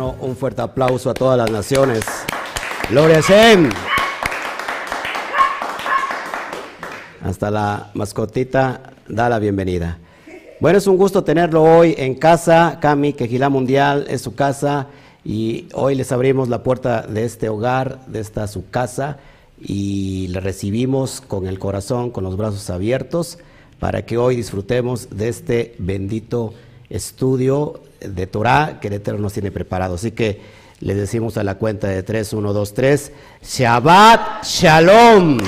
Un fuerte aplauso a todas las naciones. Shem. Hasta la mascotita da la bienvenida. Bueno, es un gusto tenerlo hoy en casa. Cami, Quejilá Mundial es su casa y hoy les abrimos la puerta de este hogar, de esta su casa y le recibimos con el corazón, con los brazos abiertos para que hoy disfrutemos de este bendito estudio de Torah que el Eterno nos tiene preparado. Así que le decimos a la cuenta de 3, 1, 2, 3, Shabbat Shalom.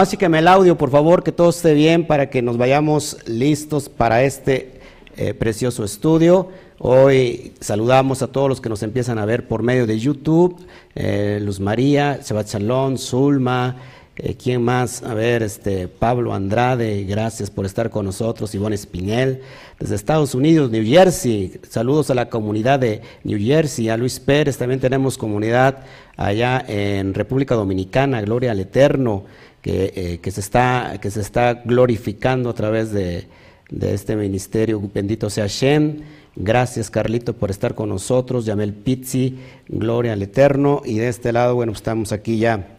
así que me el audio, por favor, que todo esté bien para que nos vayamos listos para este eh, precioso estudio. Hoy saludamos a todos los que nos empiezan a ver por medio de YouTube, eh, Luz María, Shabbat Shalom, Zulma, eh, ¿quién más? A ver, este, Pablo Andrade, gracias por estar con nosotros, Ivonne Espinel, desde Estados Unidos, New Jersey, saludos a la comunidad de New Jersey, a Luis Pérez, también tenemos comunidad allá en República Dominicana, Gloria al Eterno, que, eh, se, está, que se está glorificando a través de, este ministerio, bendito sea Shem. Gracias, Carlito, por estar con nosotros. Yamel Pizzi, Gloria al Eterno. Y de este lado, bueno, estamos aquí ya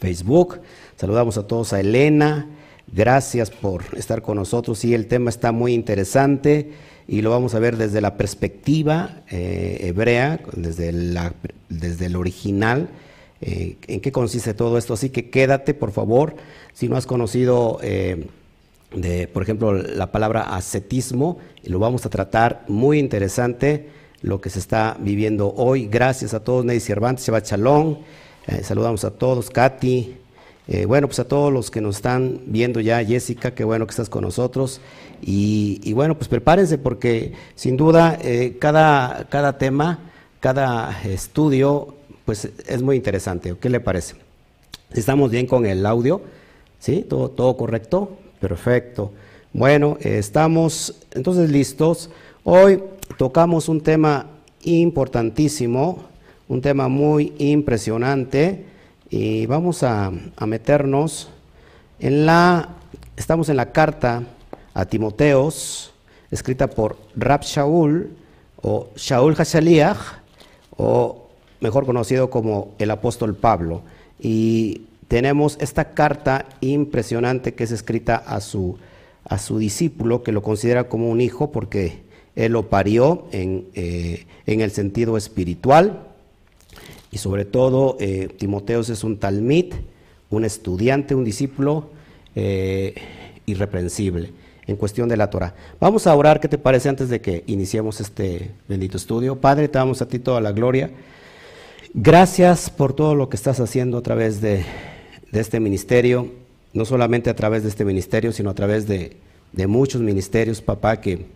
Facebook. Saludamos a todos a Elena. Gracias por estar con nosotros. Sí, el tema está muy interesante y lo vamos a ver desde la perspectiva eh, hebrea, desde, la, desde el original, eh, en qué consiste todo esto. Así que quédate, por favor, si no has conocido, eh, de, por ejemplo, la palabra ascetismo, lo vamos a tratar muy interesante, lo que se está viviendo hoy. Gracias a todos, Ney Cervantes, Shabbat. Eh, saludamos a todos, Katy. Eh, bueno, pues a todos los que nos están viendo ya, Jessica, qué bueno que estás con nosotros. Y, bueno, pues prepárense porque sin duda eh, cada, cada tema, cada estudio, pues es muy interesante. ¿Qué le parece? ¿Estamos bien con el audio? ¿Sí? ¿Todo, todo correcto? Perfecto. Bueno, estamos entonces listos. Hoy tocamos un tema importantísimo un tema muy impresionante y vamos a, meternos en la, estamos en la carta a Timoteos, escrita por Rab Shaul o Shaul Hashaliach, o mejor conocido como el apóstol Pablo. Y tenemos esta carta impresionante que es escrita a su, a su discípulo, que lo considera como un hijo porque él lo parió en, eh, en el sentido espiritual y sobre todo eh, Timoteos es un talmid, un estudiante, un discípulo eh, irreprensible en cuestión de la Torah. Vamos a orar, ¿qué te parece antes de que iniciemos este bendito estudio? Padre, te damos a ti toda la gloria. Gracias por todo lo que estás haciendo a través de, este ministerio, no solamente a través de este ministerio, sino a través de muchos ministerios, papá, que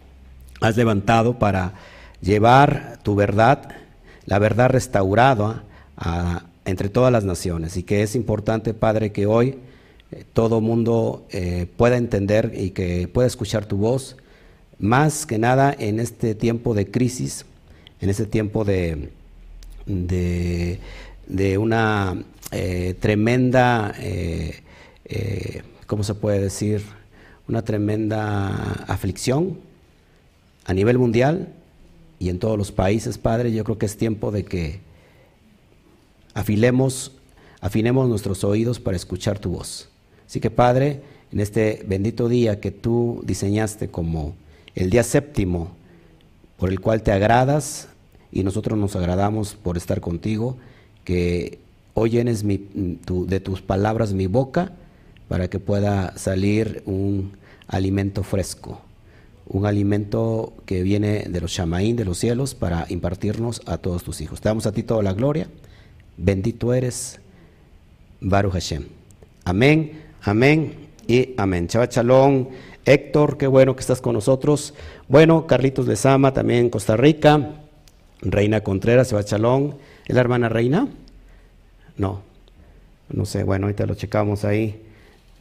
has levantado para llevar tu verdad la verdad restaurada entre todas las naciones. Y que es importante, Padre, que hoy eh, todo mundo eh, pueda entender y que pueda escuchar tu voz, más que nada en este tiempo de crisis, en este tiempo de, de, una eh, tremenda, ¿cómo se puede decir? Una tremenda aflicción a nivel mundial y en todos los países, Padre, yo creo que es tiempo de que afilemos, afinemos nuestros oídos para escuchar tu voz. Así que, Padre, en este bendito día que tú diseñaste como el día séptimo, por el cual te agradas y nosotros nos agradamos por estar contigo, que hoy de tus palabras mi boca para que pueda salir un alimento fresco un alimento que viene de los Shamaín, de los cielos, para impartirnos a todos tus hijos. Te damos a ti toda la gloria. Bendito eres, Baruch Hashem. Amén, amén y amén. Chava Chalón, Héctor, qué bueno que estás con nosotros. Bueno, Carlitos de Sama, también Costa Rica. Reina Contreras, Chava Chalón. ¿Es la hermana Reina? No, no sé, bueno, ahorita lo checamos ahí.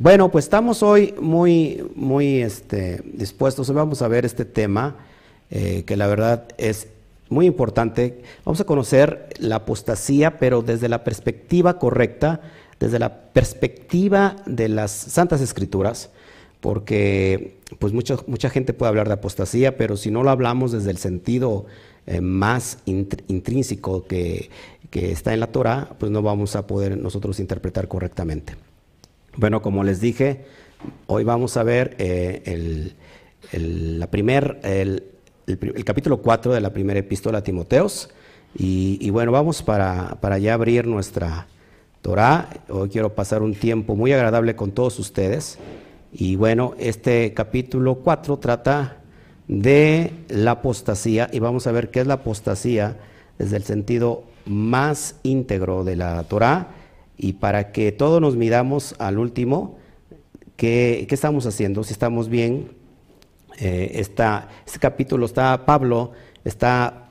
Bueno, pues estamos hoy muy, muy este, dispuestos. Hoy vamos a ver este tema eh, que la verdad es muy importante. Vamos a conocer la apostasía, pero desde la perspectiva correcta, desde la perspectiva de las Santas Escrituras, porque pues mucha, mucha gente puede hablar de apostasía, pero si no lo hablamos desde el sentido eh, más intrínseco que, está en la Torah, pues no vamos a poder nosotros interpretar correctamente. Bueno, como les dije, hoy vamos a ver eh, el, la primer, el, capítulo 4 de la primera epístola a Timoteos. Y, bueno, vamos para, para ya abrir nuestra Torah. Hoy quiero pasar un tiempo muy agradable con todos ustedes. Y bueno, este capítulo 4 trata de la apostasía y vamos a ver qué es la apostasía desde el sentido más íntegro de la Torah y para que todos nos midamos al último, ¿qué, estamos haciendo? Si estamos bien, eh, este capítulo está, Pablo está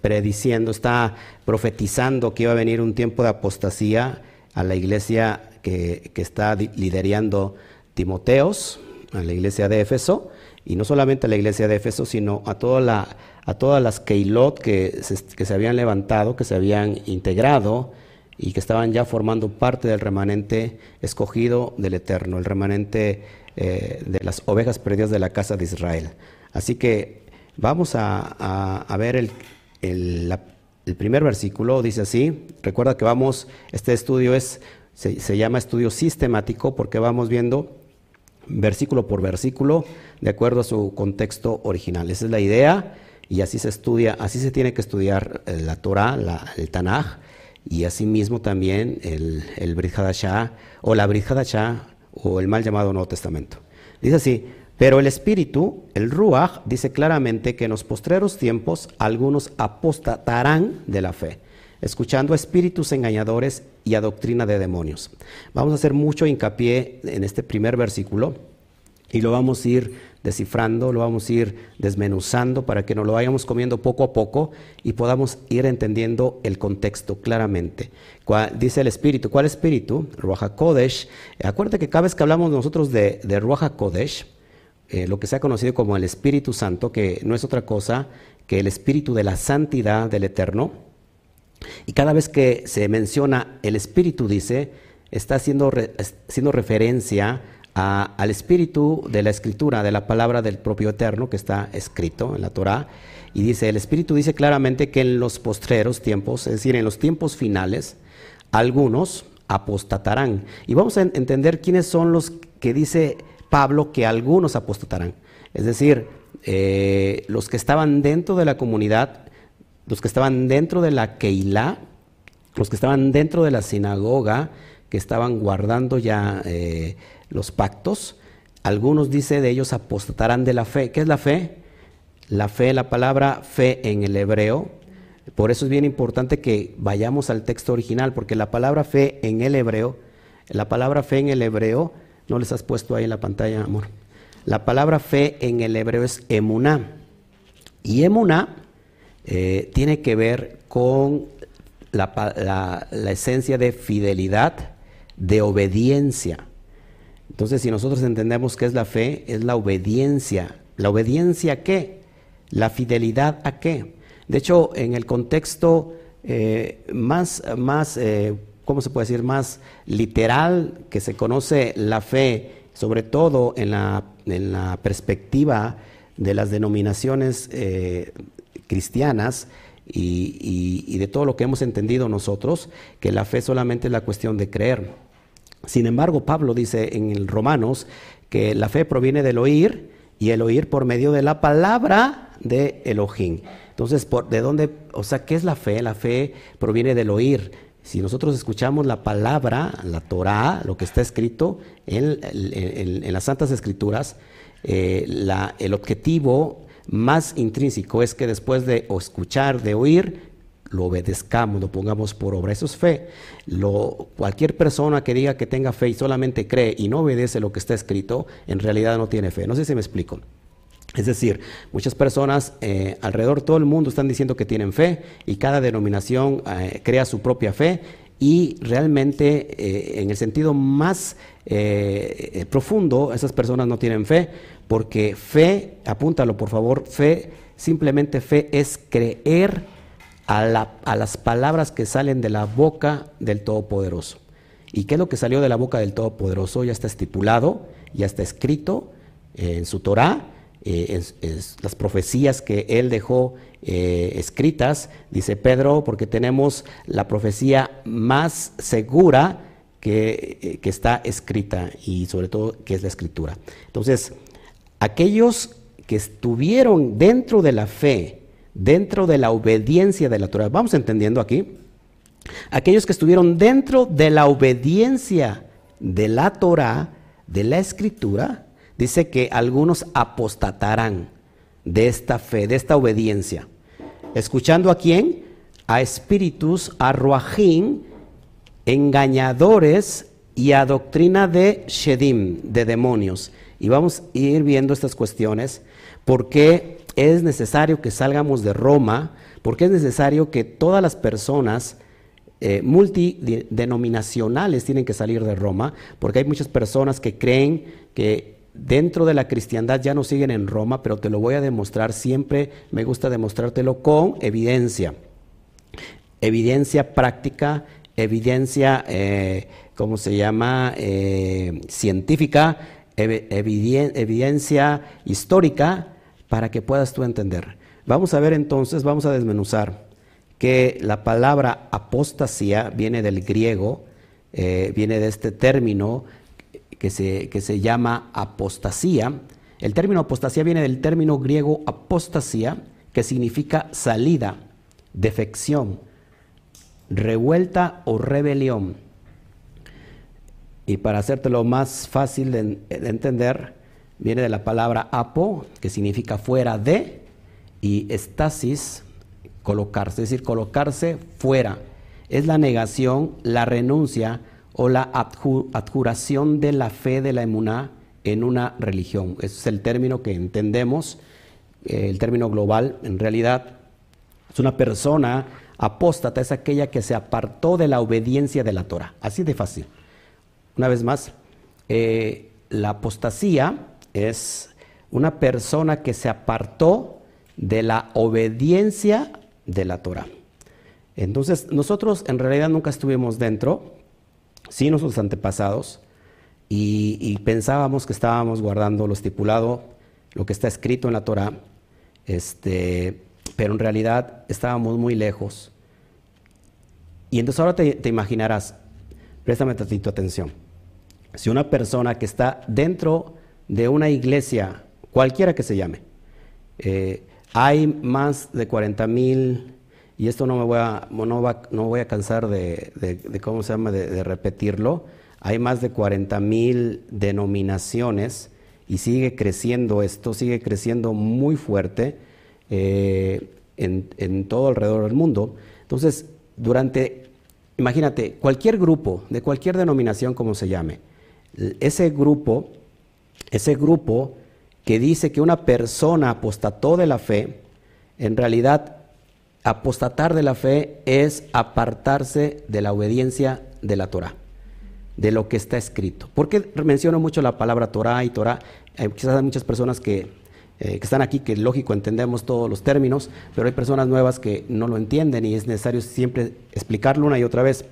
prediciendo, está profetizando que iba a venir un tiempo de apostasía a la iglesia que, que está liderando Timoteos, a la iglesia de Éfeso, y no solamente a la iglesia de Éfeso, sino a, toda la, a todas las Keilot que que se habían levantado, que se habían integrado y que estaban ya formando parte del remanente escogido del Eterno, el remanente eh, de las ovejas perdidas de la casa de Israel. Así que vamos a, ver el, el, primer versículo, dice así, recuerda que vamos, este estudio es, se, se llama estudio sistemático porque vamos viendo versículo por versículo, de acuerdo a su contexto original. Esa es la idea y así se estudia, así se tiene que estudiar eh, la Torah, el Tanaj, y asimismo también el, el Brit o la Brit Hadashah, o el mal llamado Nuevo Testamento. Dice así, pero el Espíritu, el Ruach, dice claramente que en los postreros tiempos algunos apostatarán de la fe escuchando a espíritus engañadores y a doctrina de demonios. Vamos a hacer mucho hincapié en este primer versículo y lo vamos a ir descifrando, lo vamos a ir desmenuzando para que nos lo vayamos comiendo poco a poco y podamos ir entendiendo el contexto claramente. dice el Espíritu, ¿cuál Espíritu? Ruach Kodesh. Acuérdate que cada vez que hablamos nosotros de, de Ruach Kodesh, eh, lo que se ha conocido como el Espíritu Santo, que no es otra cosa que el Espíritu de la santidad del Eterno, y cada vez que se menciona el Espíritu, dice, está haciendo, referencia al Espíritu de la Escritura, de la palabra del propio Eterno que está escrito en la Torah. Y dice, el Espíritu dice claramente que en los postreros tiempos, es decir, en los tiempos finales, algunos apostatarán. Y vamos a entender quiénes son los que dice Pablo que algunos apostatarán. Es decir, eh, los que estaban dentro de la comunidad los que estaban dentro de la Keilah, los que estaban dentro de la sinagoga, que estaban guardando ya eh, los pactos, algunos dice de ellos apostatarán de la fe. ¿Qué es la fe? La fe, la palabra fe en el hebreo. Por eso es bien importante que vayamos al texto original, porque la palabra fe en el hebreo, la palabra fe en el hebreo, no les has puesto ahí en la pantalla, amor. La palabra fe en el hebreo es emuná. Y emuná eh, tiene que ver con la, esencia de fidelidad, de obediencia. Entonces, si nosotros entendemos qué es la fe, es la obediencia. ¿La obediencia a qué? ¿La fidelidad a qué? De hecho, en el contexto eh, más, más eh, ¿cómo se puede decir? Más literal que se conoce la fe, sobre todo en la, en la perspectiva de las denominaciones cristianas y, de todo lo que hemos entendido nosotros, que la fe solamente es la cuestión de creer. Sin embargo, Pablo dice en el Romanos que la fe proviene del oír y el oír por medio de la palabra de Elohim. Entonces, ¿por, ¿de dónde? O sea, ¿qué es la fe? La fe proviene del oír. Si nosotros escuchamos la palabra, la Torah, lo que está escrito en, las Santas Escrituras, eh, el objetivo más intrínseco es que después de escuchar, de oír, lo obedezcamos, lo pongamos por obra. Eso es fe. Lo, cualquier persona que diga que tenga fe y solamente cree y no obedece lo que está escrito, en realidad no tiene fe. No sé si me explico. Es decir, muchas personas eh, alrededor de todo el mundo están diciendo que tienen fe y cada denominación eh, crea su propia fe y realmente eh, en el sentido más profundo esas personas no tienen fe porque fe, apúntalo por favor, fe, simplemente fe es creer a, las palabras que salen de la boca del Todopoderoso. ¿Y qué es lo que salió de la boca del Todopoderoso? Ya está estipulado ya está escrito eh, en su Torah, eh, las profecías que él dejó eh, escritas, dice Pedro, porque tenemos la profecía más segura que, que, está escrita y sobre todo que es la escritura. Entonces, aquellos que estuvieron dentro de la fe, dentro de la obediencia de la Torah, vamos entendiendo aquí, aquellos que estuvieron dentro de la obediencia de la Torah, de la escritura, dice que algunos apostatarán de esta fe, de esta obediencia. ¿Escuchando a quién? A espíritus, a ruajín, engañadores y a doctrina de shedim, de demonios. Y vamos a ir viendo estas cuestiones, porque es necesario que salgamos de Roma, porque es necesario que todas las personas eh, multidenominacionales tienen que salir de Roma, porque hay muchas personas que creen que dentro de la cristiandad ya no siguen en Roma, pero te lo voy a demostrar, siempre me gusta demostrártelo con evidencia. Evidencia práctica, evidencia, eh, ¿cómo se llama? Eh, científica, evidencia histórica, para que puedas tú entender. Vamos a ver entonces, vamos a desmenuzar que la palabra apostasía viene del griego, eh, viene de este término que se, que se llama apostasía. El término apostasía viene del término griego apostasía, que significa salida, defección, revuelta o rebelión. Y para hacértelo más fácil de, entender, viene de la palabra apo, que significa fuera de, y estasis, colocarse, es decir, colocarse fuera. Es la negación, la renuncia, o la adjuración de la fe de la emuná en una religión. Ese es el término que entendemos, eh, el término global. En realidad, es una persona apóstata, es aquella que se apartó de la obediencia de la Torah. Así de fácil. Una vez más, eh, la apostasía es una persona que se apartó de la obediencia de la Torah. Entonces, nosotros en realidad nunca estuvimos dentro, sí nuestros antepasados, y, pensábamos que estábamos guardando lo estipulado, lo que está escrito en la Torah, este, pero en realidad estábamos muy lejos. Y entonces ahora te, imaginarás, préstame tantito atención, si una persona que está dentro de una iglesia, cualquiera que se llame, eh, hay más de 40 mil y esto no me voy a, no, voy a cansar de, ¿cómo se llama?, de, repetirlo. Hay más de 40 mil denominaciones y sigue creciendo esto, sigue creciendo muy fuerte eh, en, todo alrededor del mundo. Entonces, durante, imagínate, cualquier grupo, de cualquier denominación como se llame, ese grupo, ese grupo que dice que una persona apostató de la fe, en realidad apostatar de la fe es apartarse de la obediencia de la Torah, de lo que está escrito. ¿Por qué menciono mucho la palabra Torah y Torah? Hay, quizás hay muchas personas que, eh, que están aquí que lógico entendemos todos los términos, pero hay personas nuevas que no lo entienden y es necesario siempre explicarlo una y otra vez.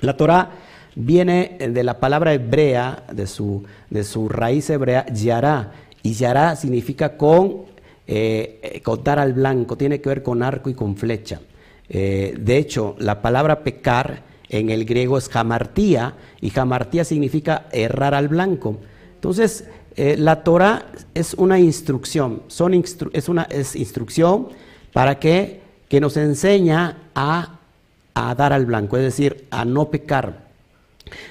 La Torah viene de la palabra hebrea, de su, de su raíz hebrea, yará, y yará significa con eh, eh, contar al blanco, tiene que ver con arco y con flecha. Eh, de hecho, la palabra pecar en el griego es jamartía, y jamartía significa errar al blanco. Entonces, la Torah es una instrucción, son es una es instrucción para que, que nos enseña a, a, dar al blanco, es decir, a no pecar.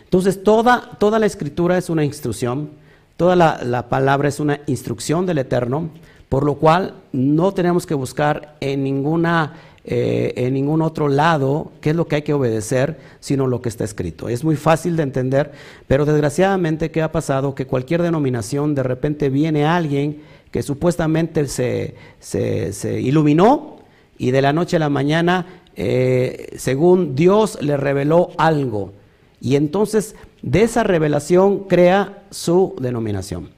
Entonces, toda, toda la escritura es una instrucción, toda la, la palabra es una instrucción del Eterno, por lo cual no tenemos que buscar en, ninguna, eh, en ningún otro lado qué es lo que hay que obedecer, sino lo que está escrito. Es muy fácil de entender, pero desgraciadamente, ¿qué ha pasado? Que cualquier denominación, de repente viene alguien que supuestamente se, se, iluminó y de la noche a la mañana, eh, según Dios le reveló algo. Y entonces de esa revelación crea su denominación.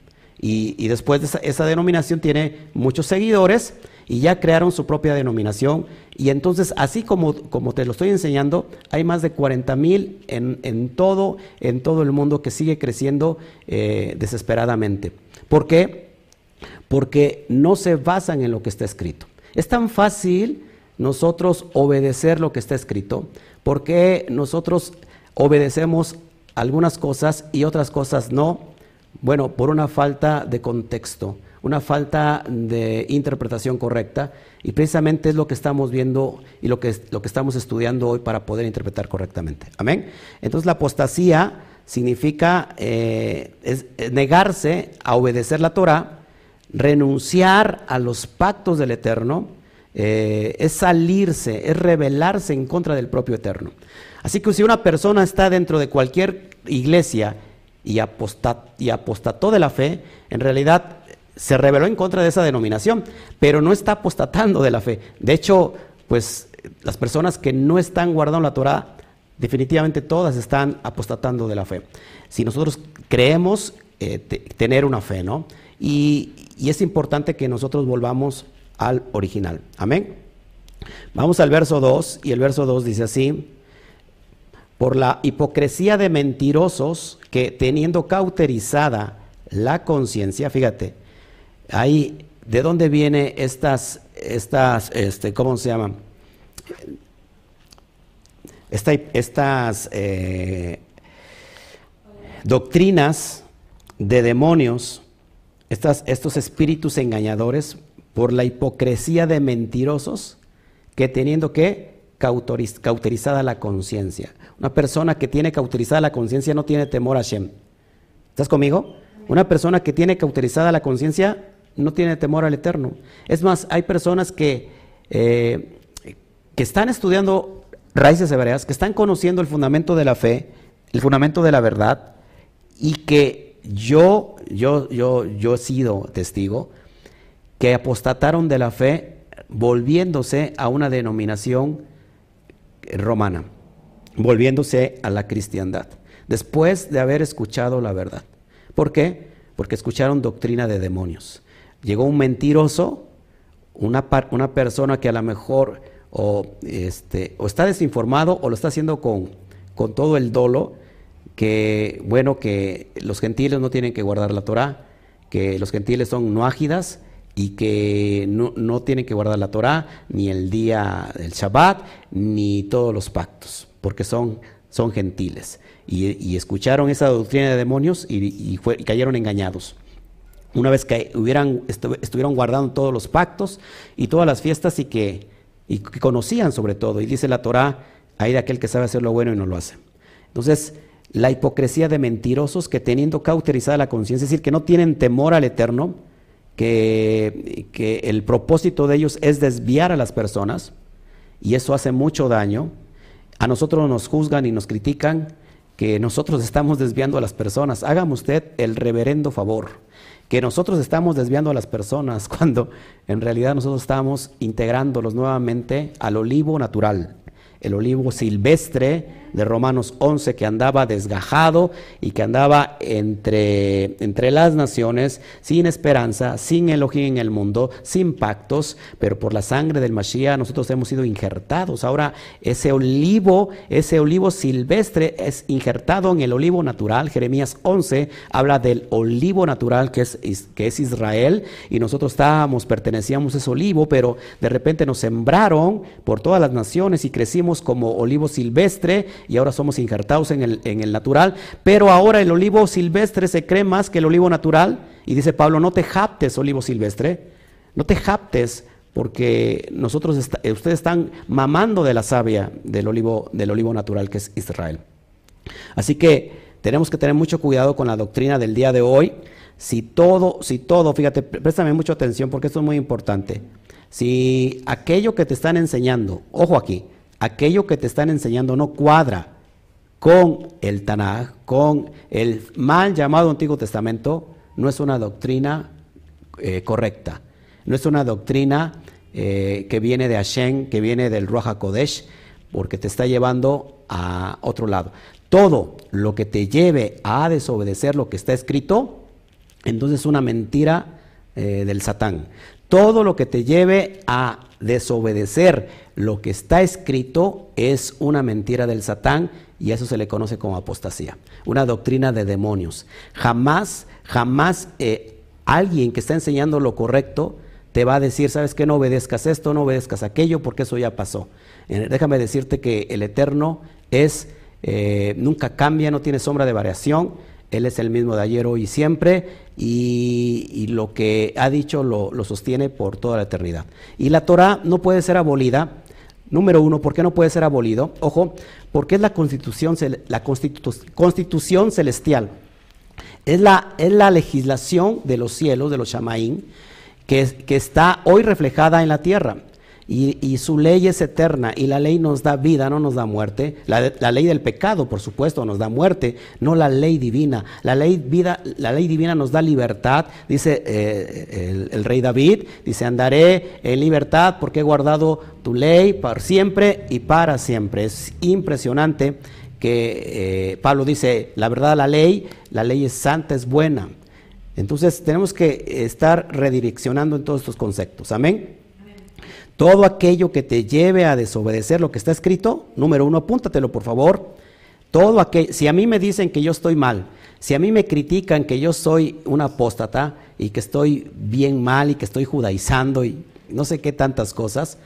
Y, después esa, denominación tiene muchos seguidores y ya crearon su propia denominación. Y entonces, así como, como te lo estoy enseñando, hay más de 40 mil en, en, todo, en todo el mundo que sigue creciendo eh, desesperadamente. ¿Por qué? Porque no se basan en lo que está escrito. Es tan fácil nosotros obedecer lo que está escrito, porque nosotros obedecemos algunas cosas y otras cosas no. Bueno, por una falta de contexto una falta de interpretación correcta y precisamente es lo que estamos viendo y lo que, lo que estamos estudiando hoy para poder interpretar correctamente. Amén. Entonces la apostasía significa eh, es, negarse a obedecer la Torah, renunciar a los pactos del Eterno, eh, es salirse, es rebelarse en contra del propio Eterno. Así que si una persona está dentro de cualquier iglesia y, apostató de la fe, en realidad se rebeló en contra de esa denominación, pero no está apostatando de la fe. De hecho, pues las personas que no están guardando la Torah, definitivamente todas están apostatando de la fe. Si nosotros creemos eh, tener una fe, ¿no? Y, y es importante que nosotros volvamos al original. Amén. Vamos al verso 2 y el verso 2 dice así, por la hipocresía de mentirosos que teniendo cauterizada la conciencia, fíjate, Ahí, ¿de dónde viene estas, estas, este, ¿cómo se llaman? estas eh, doctrinas de demonios, estas, estos espíritus engañadores, por la hipocresía de mentirosos, que teniendo que cauterizada la conciencia. Una persona que tiene cauterizada la conciencia no tiene temor a Shem. ¿Estás conmigo? Una persona que tiene cauterizada la conciencia no tiene temor al eterno. Es más, hay personas que, eh, que están estudiando raíces hebreas, que están conociendo el fundamento de la fe, el fundamento de la verdad, y que yo, yo, yo, yo he sido testigo, que apostataron de la fe volviéndose a una denominación romana, volviéndose a la cristiandad, después de haber escuchado la verdad. ¿Por qué? Porque escucharon doctrina de demonios llegó un mentiroso, una, una persona que a lo mejor o, este, o está desinformado o lo está haciendo con, con todo el dolo, que bueno, que los gentiles no tienen que guardar la Torah, que los gentiles son no ágidas y que no, no, tienen que guardar la Torah, ni el día del Shabbat, ni todos los pactos, porque son, son gentiles. Y, escucharon esa doctrina de demonios y, y cayeron engañados una vez que hubieran, estuvieron guardando todos los pactos y todas las fiestas y que, y conocían sobre todo. Y dice la Torah, hay de aquel que sabe hacer lo bueno y no lo hace. Entonces, la hipocresía de mentirosos que teniendo cauterizada la conciencia, es decir, que no tienen temor al Eterno, que, que el propósito de ellos es desviar a las personas, y eso hace mucho daño. A nosotros nos juzgan y nos critican que nosotros estamos desviando a las personas. Hágame usted el reverendo favor que nosotros estamos desviando a las personas cuando en realidad nosotros estamos integrándolos nuevamente al olivo natural, el olivo silvestre de Romanos 11 que andaba desgajado y que andaba entre, entre las naciones sin esperanza, sin Elohim en el mundo, sin pactos, pero por la sangre del Mashiach nosotros hemos sido injertados. Ahora ese olivo, ese olivo silvestre es injertado en el olivo natural. Jeremías 11 habla del olivo natural que es, que es Israel y nosotros estábamos, pertenecíamos a ese olivo, pero de repente nos sembraron por todas las naciones y crecimos como olivo silvestre y ahora somos injertados en el, en el natural, pero ahora el olivo silvestre se cree más que el olivo natural. Y dice Pablo, no te japtes, olivo silvestre, no te japtes, porque nosotros ustedes están mamando de la savia del olivo, del olivo natural que es Israel. Así que tenemos que tener mucho cuidado con la doctrina del día de hoy. Si todo, si todo, fíjate, préstame mucha atención porque esto es muy importante. Si aquello que te están enseñando, ojo aquí, aquello que te están enseñando no cuadra con el Tanaj, con el mal llamado Antiguo Testamento, no es una doctrina eh, correcta, no es una doctrina eh, que viene de Hashem, que viene del Ruach HaKodesh, porque te está llevando a otro lado. Todo lo que te lleve a desobedecer lo que está escrito, entonces es una mentira eh, del Satán. Todo lo que te lleve a desobedecer lo que está escrito es una mentira del Satán y eso se le conoce como apostasía, una doctrina de demonios. Jamás, jamás eh, alguien que está enseñando lo correcto te va a decir, sabes que no obedezcas esto, no obedezcas aquello, porque eso ya pasó. Eh, déjame decirte que el Eterno es, eh, nunca cambia, no tiene sombra de variación, Él es el mismo de ayer, hoy y siempre, y, lo que ha dicho lo, sostiene por toda la eternidad. Y la Torah no puede ser abolida. Número uno, ¿por qué no puede ser abolido? Ojo, porque es la constitución, la constitución celestial. Es la, es la legislación de los cielos, de los Shamaín, que, que está hoy reflejada en la tierra. Y, su ley es eterna y la ley nos da vida, no nos da muerte. La, ley del pecado, por supuesto, nos da muerte, no la ley divina. La ley, vida, la ley divina nos da libertad, dice eh, el, rey David, dice, andaré en libertad porque he guardado tu ley para siempre y para siempre. Es impresionante que eh, Pablo dice, la verdad la ley, la ley es santa, es buena. Entonces tenemos que estar redireccionando en todos estos conceptos. Amén. Todo aquello que te lleve a desobedecer lo que está escrito, número uno, apúntatelo por favor. Todo aquello, si a mí me dicen que yo estoy mal, si a mí me critican que yo soy un apóstata y que estoy bien mal y que estoy judaizando y no sé qué tantas cosas,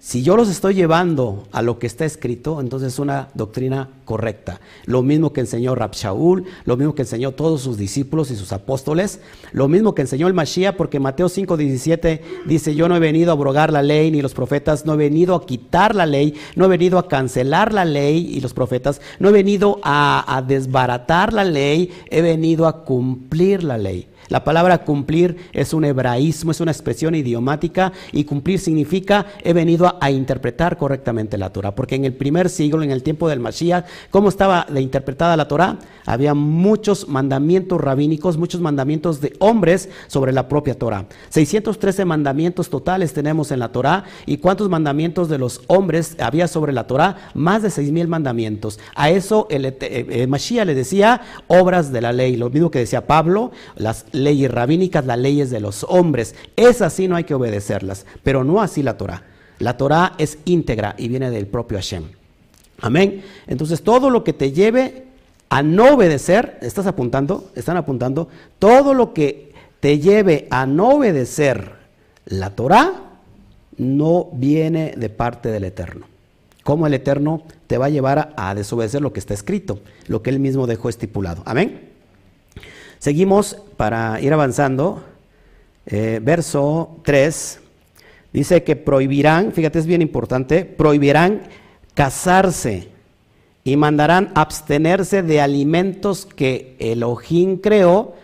si yo los estoy llevando a lo que está escrito, entonces es una doctrina correcta. Lo mismo que enseñó Shaul, lo mismo que enseñó todos sus discípulos y sus apóstoles, lo mismo que enseñó el Mashiach, porque Mateo 5:17 dice, yo no he venido a abrogar la ley ni los profetas, no he venido a quitar la ley, no he venido a cancelar la ley y los profetas, no he venido a desbaratar la ley, he venido a cumplir la ley. La palabra cumplir es un hebraísmo, es una expresión idiomática y cumplir significa he venido a, interpretar correctamente la Torah. Porque en el primer siglo, en el tiempo del Mashiach, ¿cómo estaba interpretada la Torah? Había muchos mandamientos rabínicos, muchos mandamientos de hombres sobre la propia Torah. 613 mandamientos totales tenemos en la Torah. ¿Y cuántos mandamientos de los hombres había sobre la Torah? Más de 6.000 mandamientos. A eso el, el, eh, eh, Mashiach le decía obras de la ley. Lo mismo que decía Pablo, las leyes rabínicas, las leyes de los hombres. Es así, no hay que obedecerlas, pero no así la Torah. La Torah es íntegra y viene del propio Hashem. Amén. Entonces, todo lo que te lleve a no obedecer, ¿estás apuntando? ¿Están apuntando? Todo lo que te lleve a no obedecer la Torah no viene de parte del Eterno. ¿Cómo el Eterno te va a llevar a desobedecer lo que está escrito, lo que él mismo dejó estipulado. Amén. Seguimos para ir avanzando. Eh, verso 3 dice que prohibirán, fíjate es bien importante, prohibirán casarse y mandarán abstenerse de alimentos que Elohim creó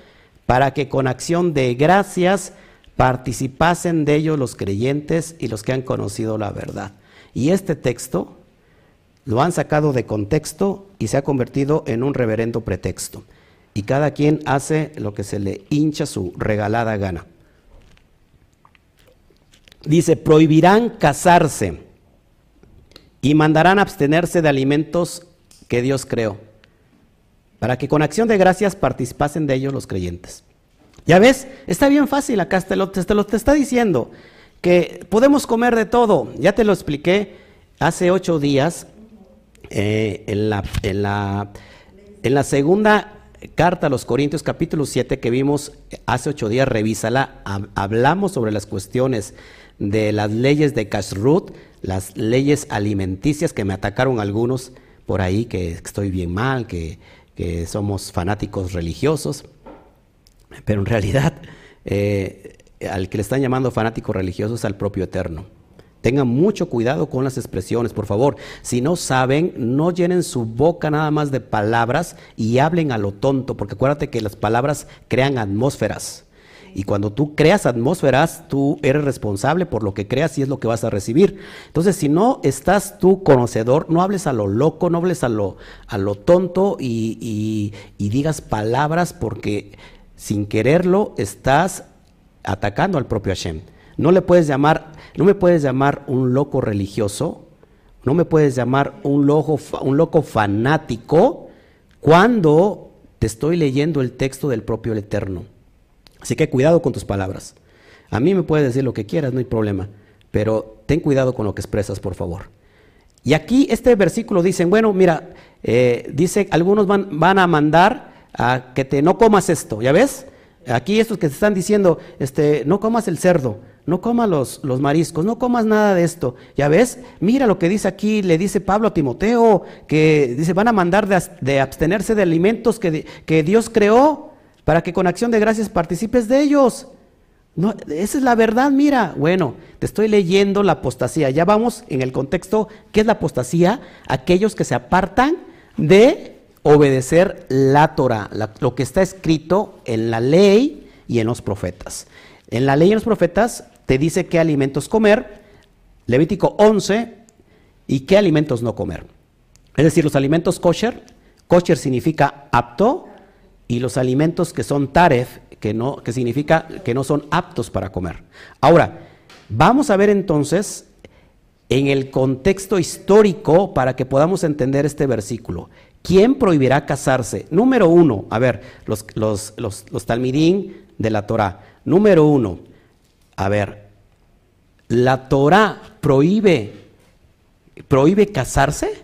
para que con acción de gracias participasen de ellos los creyentes y los que han conocido la verdad. Y este texto lo han sacado de contexto y se ha convertido en un reverendo pretexto y cada quien hace lo que se le hincha su regalada gana. Dice, prohibirán casarse y mandarán abstenerse de alimentos que Dios creó, para que con acción de gracias participasen de ellos los creyentes. Ya ves, está bien fácil, acá te lo, te lo te está diciendo, que podemos comer de todo. Ya te lo expliqué hace ocho días eh, en, la, en, la, en la segunda carta a los Corintios capítulo 7 que vimos hace ocho días, revísala, hablamos sobre las cuestiones de las leyes de Kashrut, las leyes alimenticias que me atacaron algunos por ahí, que estoy bien mal, que, somos fanáticos religiosos, pero en realidad eh, al que le están llamando fanáticos religiosos es al propio Eterno. Tengan mucho cuidado con las expresiones, por favor. Si no saben, no llenen su boca nada más de palabras y hablen a lo tonto, porque acuérdate que las palabras crean atmósferas. Y cuando tú creas atmósferas, tú eres responsable por lo que creas y es lo que vas a recibir. Entonces, si no estás tú conocedor, no hables a lo loco, no hables a lo, a lo tonto y, y digas palabras porque sin quererlo estás atacando al propio Hashem. No le puedes llamar, no me puedes llamar un loco religioso, no me puedes llamar un loco, un loco fanático cuando te estoy leyendo el texto del propio Eterno. Así que cuidado con tus palabras. A mí me puedes decir lo que quieras, no hay problema, pero ten cuidado con lo que expresas, por favor. Y aquí este versículo dice, bueno, mira, eh, dice, algunos van, van a mandar a que te no comas esto, ¿ya ves? Aquí estos que te están diciendo, este, no comas el cerdo, no comas los, los, mariscos, no comas nada de esto. ¿Ya ves? Mira lo que dice aquí, le dice Pablo a Timoteo, que dice, van a mandar de, abstenerse de alimentos que, que, Dios creó para que con acción de gracias participes de ellos. No, esa es la verdad, mira. Bueno, te estoy leyendo la apostasía. Ya vamos en el contexto, ¿qué es la apostasía? Aquellos que se apartan de obedecer la Torah, lo que está escrito en la ley y en los profetas. En la ley en los profetas te dice qué alimentos comer, Levítico 11, y qué alimentos no comer. Es decir, los alimentos kosher, kosher significa apto, y los alimentos que son taref, que, no, que significa que no son aptos para comer. Ahora, vamos a ver entonces en el contexto histórico para que podamos entender este versículo. ¿Quién prohibirá casarse? Número uno, a ver, los, los, los, los talmidín de la Torah. Número uno, a ver, ¿la Torah prohíbe, prohíbe casarse?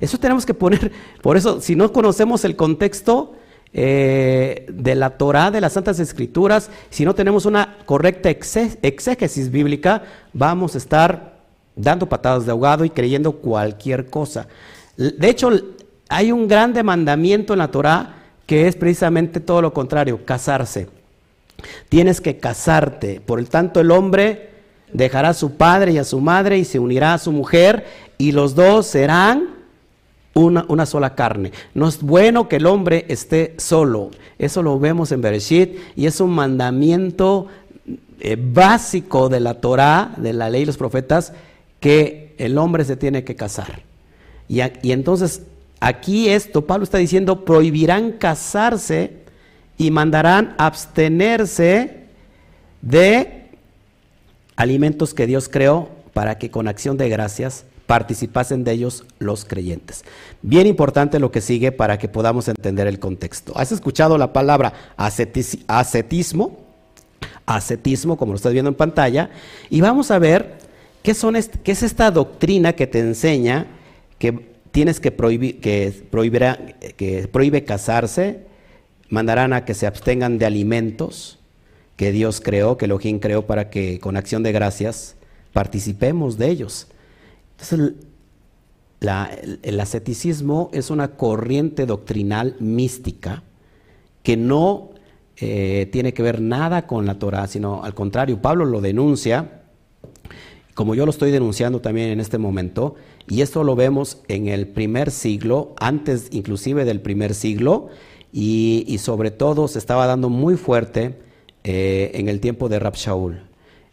Eso tenemos que poner, por eso, si no conocemos el contexto eh, de la Torah, de las Santas Escrituras, si no tenemos una correcta exégesis bíblica, vamos a estar dando patadas de ahogado y creyendo cualquier cosa. De hecho, hay un gran mandamiento en la Torah que es precisamente todo lo contrario, casarse. Tienes que casarte. Por el tanto, el hombre dejará a su padre y a su madre y se unirá a su mujer y los dos serán una, una, sola carne. No es bueno que el hombre esté solo. Eso lo vemos en Bereshit y es un mandamiento eh, básico de la Torah, de la ley y los profetas, que el hombre se tiene que casar. Y entonces aquí esto, Pablo está diciendo, prohibirán casarse y mandarán abstenerse de alimentos que Dios creó para que con acción de gracias participasen de ellos los creyentes. Bien importante lo que sigue para que podamos entender el contexto. ¿Has escuchado la palabra ascetismo? Ascetismo, como lo estás viendo en pantalla, y vamos a ver qué, son qué es esta doctrina que te enseña que tienes que prohibir, que, prohibirá, que prohíbe casarse, mandarán a que se abstengan de alimentos que Dios creó, que Elohim creó para que con acción de gracias participemos de ellos. Entonces, el, asceticismo es una corriente doctrinal mística que no eh, tiene que ver nada con la Torah, sino al contrario, Pablo lo denuncia, como yo lo estoy denunciando también en este momento, y esto lo vemos en el primer siglo, antes inclusive del primer siglo, y, sobre todo se estaba dando muy fuerte eh, en el tiempo de Rab Shaul.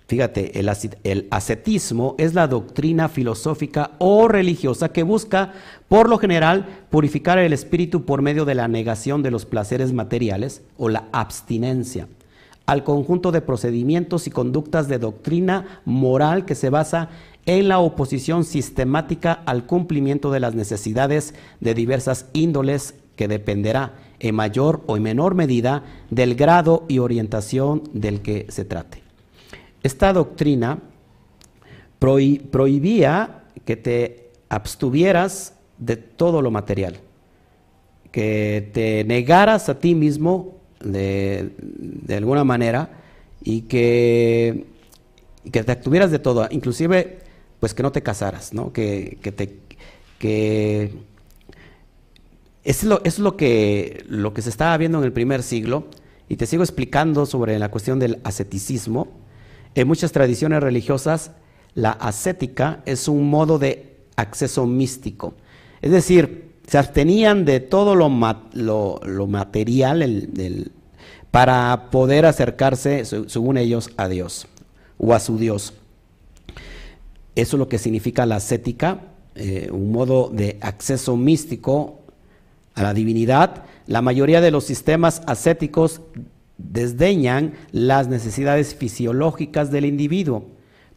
Fíjate, el, el, ascetismo es la doctrina filosófica o religiosa que busca, por lo general, purificar el espíritu por medio de la negación de los placeres materiales o la abstinencia, al conjunto de procedimientos y conductas de doctrina moral que se basa en la oposición sistemática al cumplimiento de las necesidades de diversas índoles que dependerá en mayor o en menor medida del grado y orientación del que se trate. Esta doctrina prohibía que te abstuvieras de todo lo material, que te negaras a ti mismo de, alguna manera y que, te abstuvieras de todo, inclusive pues que no te casaras, ¿no? que, que te... Que, es lo, es lo, que, lo que se estaba viendo en el primer siglo, y te sigo explicando sobre la cuestión del asceticismo. En muchas tradiciones religiosas, la ascética es un modo de acceso místico. Es decir, se abstenían de todo lo, lo, material para poder acercarse, según ellos, a Dios o a su Dios. Eso es lo que significa la ascética, eh, un modo de acceso místico a la divinidad, la mayoría de los sistemas ascéticos desdeñan las necesidades fisiológicas del individuo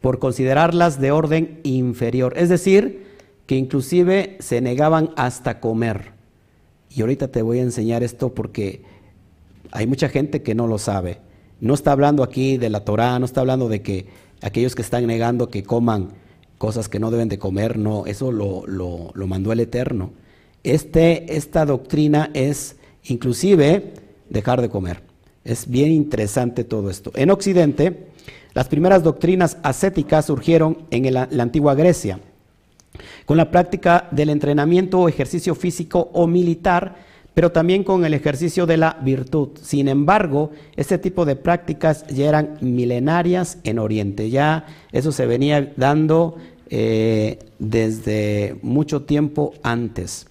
por considerarlas de orden inferior, es decir, que inclusive se negaban hasta comer. Y ahorita te voy a enseñar esto porque hay mucha gente que no lo sabe. No está hablando aquí de la Torá, no está hablando de que aquellos que están negando que coman cosas que no deben de comer, no, eso lo, lo, mandó el Eterno. Este, esta doctrina es inclusive dejar de comer. Es bien interesante todo esto. En Occidente, las primeras doctrinas ascéticas surgieron en la antigua Grecia, con la práctica del entrenamiento o ejercicio físico o militar, pero también con el ejercicio de la virtud. Sin embargo, este tipo de prácticas ya eran milenarias en Oriente, ya eso se venía dando eh, desde mucho tiempo antes.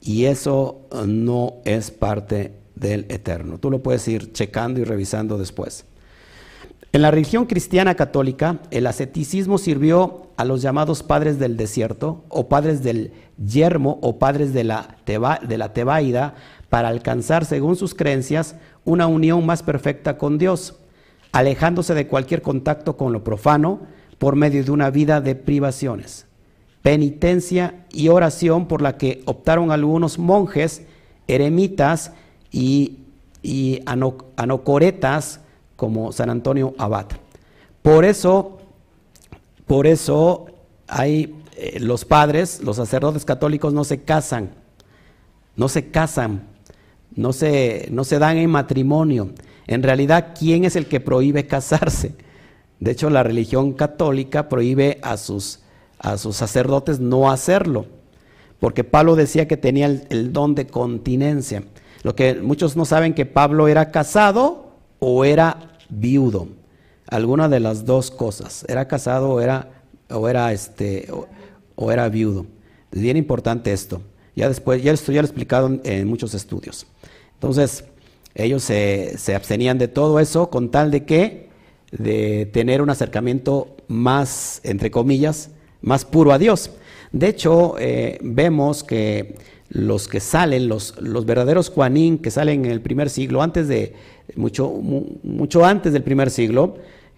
Y eso no es parte del eterno. Tú lo puedes ir checando y revisando después. En la religión cristiana católica, el asceticismo sirvió a los llamados padres del desierto, o padres del yermo, o padres de la, de la tebaida, para alcanzar, según sus creencias, una unión más perfecta con Dios, alejándose de cualquier contacto con lo profano por medio de una vida de privaciones, penitencia y oración por la que optaron algunos monjes, eremitas y, anocoretas, como San Antonio Abad. Por eso, por eso hay eh, los padres, los sacerdotes católicos no se casan, no se casan, no se, no se dan en matrimonio. En realidad, ¿quién es el que prohíbe casarse? De hecho, la religión católica prohíbe a sus, a sus sacerdotes no hacerlo, porque Pablo decía que tenía el, don de continencia. Lo que muchos no saben que Pablo era casado o era viudo. Alguna de las dos cosas. Era casado o era, o era, este, o, era viudo. Es bien importante esto. Ya después, ya esto ya lo he explicado en, muchos estudios. Entonces, ellos se, abstenían de todo eso con tal de que, de tener un acercamiento más, entre comillas, más puro a Dios. De hecho, eh, vemos que los que salen, los, los verdaderos Juanín que salen en el primer siglo, antes de, mucho, mucho antes del primer siglo,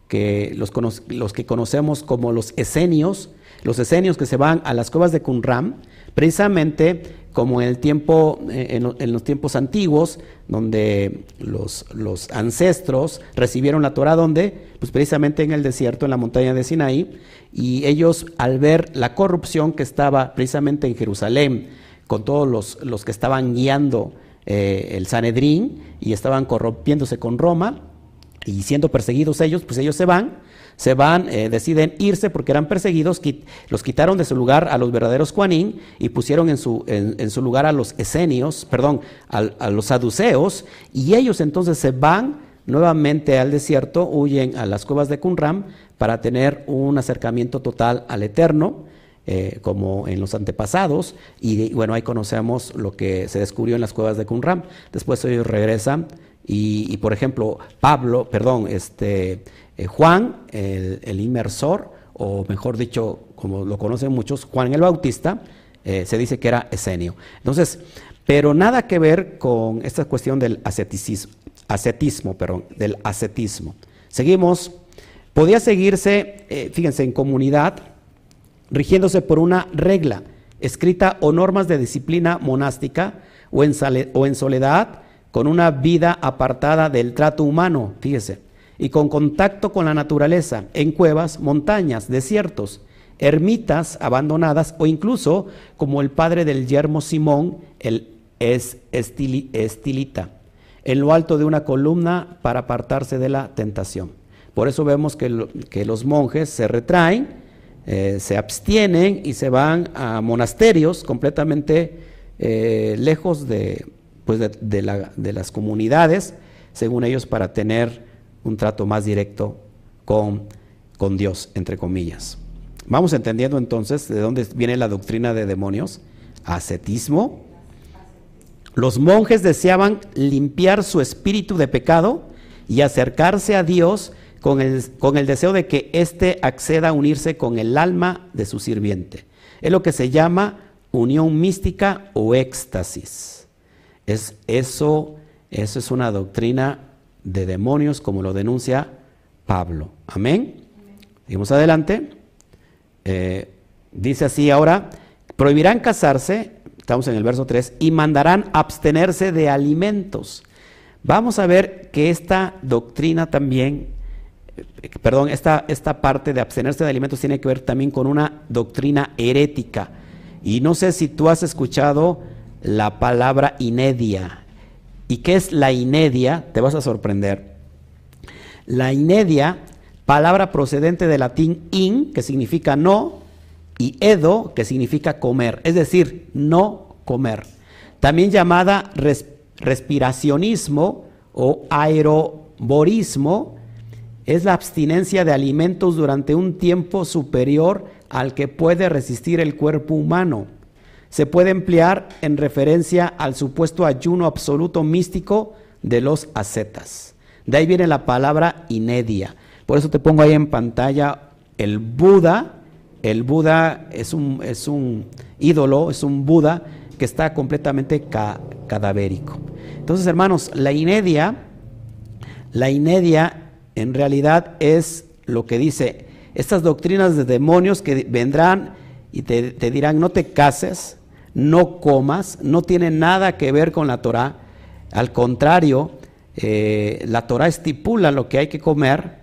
que los, los, que conocemos como los esenios, los esenios que se van a las cuevas de Qumran, precisamente como en el tiempo, eh, en, los tiempos antiguos, donde los, los, ancestros recibieron la Torah, donde, pues precisamente en el desierto, en la montaña de Sinaí, y ellos al ver la corrupción que estaba precisamente en Jerusalén, con todos los, los que estaban guiando eh, el Sanedrín y estaban corrompiéndose con Roma y siendo perseguidos ellos, pues ellos se van, se van, eh, deciden irse porque eran perseguidos, los quitaron de su lugar a los verdaderos Juanín y pusieron en su, en, su lugar a los esenios, perdón, a, los saduceos, y ellos entonces se van nuevamente al desierto, huyen a las cuevas de Qumran para tener un acercamiento total al Eterno, eh, como en los antepasados, y bueno, ahí conocemos lo que se descubrió en las cuevas de Qumran. Después ellos regresan y, por ejemplo, Pablo, perdón, este, eh, Juan, el, inmersor, o mejor dicho, como lo conocen muchos, Juan el Bautista, eh, se dice que era esenio. Entonces, pero nada que ver con esta cuestión del ascetismo, ascetismo perdón, del ascetismo. Seguimos. Podía seguirse, fíjense, en comunidad, rigiéndose por una regla escrita o normas de disciplina monástica o en, o en soledad, con una vida apartada del trato humano, fíjese, y con contacto con la naturaleza, en cuevas, montañas, desiertos, ermitas abandonadas o incluso como el padre del yermo Simón, el es estilita, en lo alto de una columna para apartarse de la tentación. Por eso vemos que, los monjes se retraen, eh, se abstienen y se van a monasterios completamente eh, lejos de, pues de, las comunidades, según ellos, para tener un trato más directo con, con Dios, entre comillas. Vamos entendiendo entonces de dónde viene la doctrina de demonios. Ascetismo. Los monjes deseaban limpiar su espíritu de pecado y acercarse a Dios con el, deseo de que éste acceda a unirse con el alma de su sirviente. Es lo que se llama unión mística o éxtasis. Es, eso, eso es una doctrina de demonios como lo denuncia Pablo. Amén. Seguimos adelante. Eh, dice así ahora, prohibirán casarse, estamos en el verso 3, y mandarán abstenerse de alimentos Vamos a ver que esta doctrina también, perdón, esta, esta parte de abstenerse de alimentos tiene que ver también con una doctrina herética. Y no sé si tú has escuchado la palabra inedia. ¿Y qué es la inedia? Te vas a sorprender. La inedia, palabra procedente del latín in, que significa no, y edo, que significa comer, es decir, no comer. También llamada respiracionismo o aeroborismo, es la abstinencia de alimentos durante un tiempo superior al que puede resistir el cuerpo humano. Se puede emplear en referencia al supuesto ayuno absoluto místico de los ascetas. De ahí viene la palabra inedia. Por eso te pongo ahí en pantalla el Buda. El Buda es un, es un ídolo, es un Buda que está completamente cadavérico. Entonces, hermanos, la inedia, la inedia en realidad es lo que dice estas doctrinas de demonios que vendrán y te, dirán, no te cases, no comas, no tiene nada que ver con la Torah. Al contrario, eh, la Torah estipula lo que hay que comer,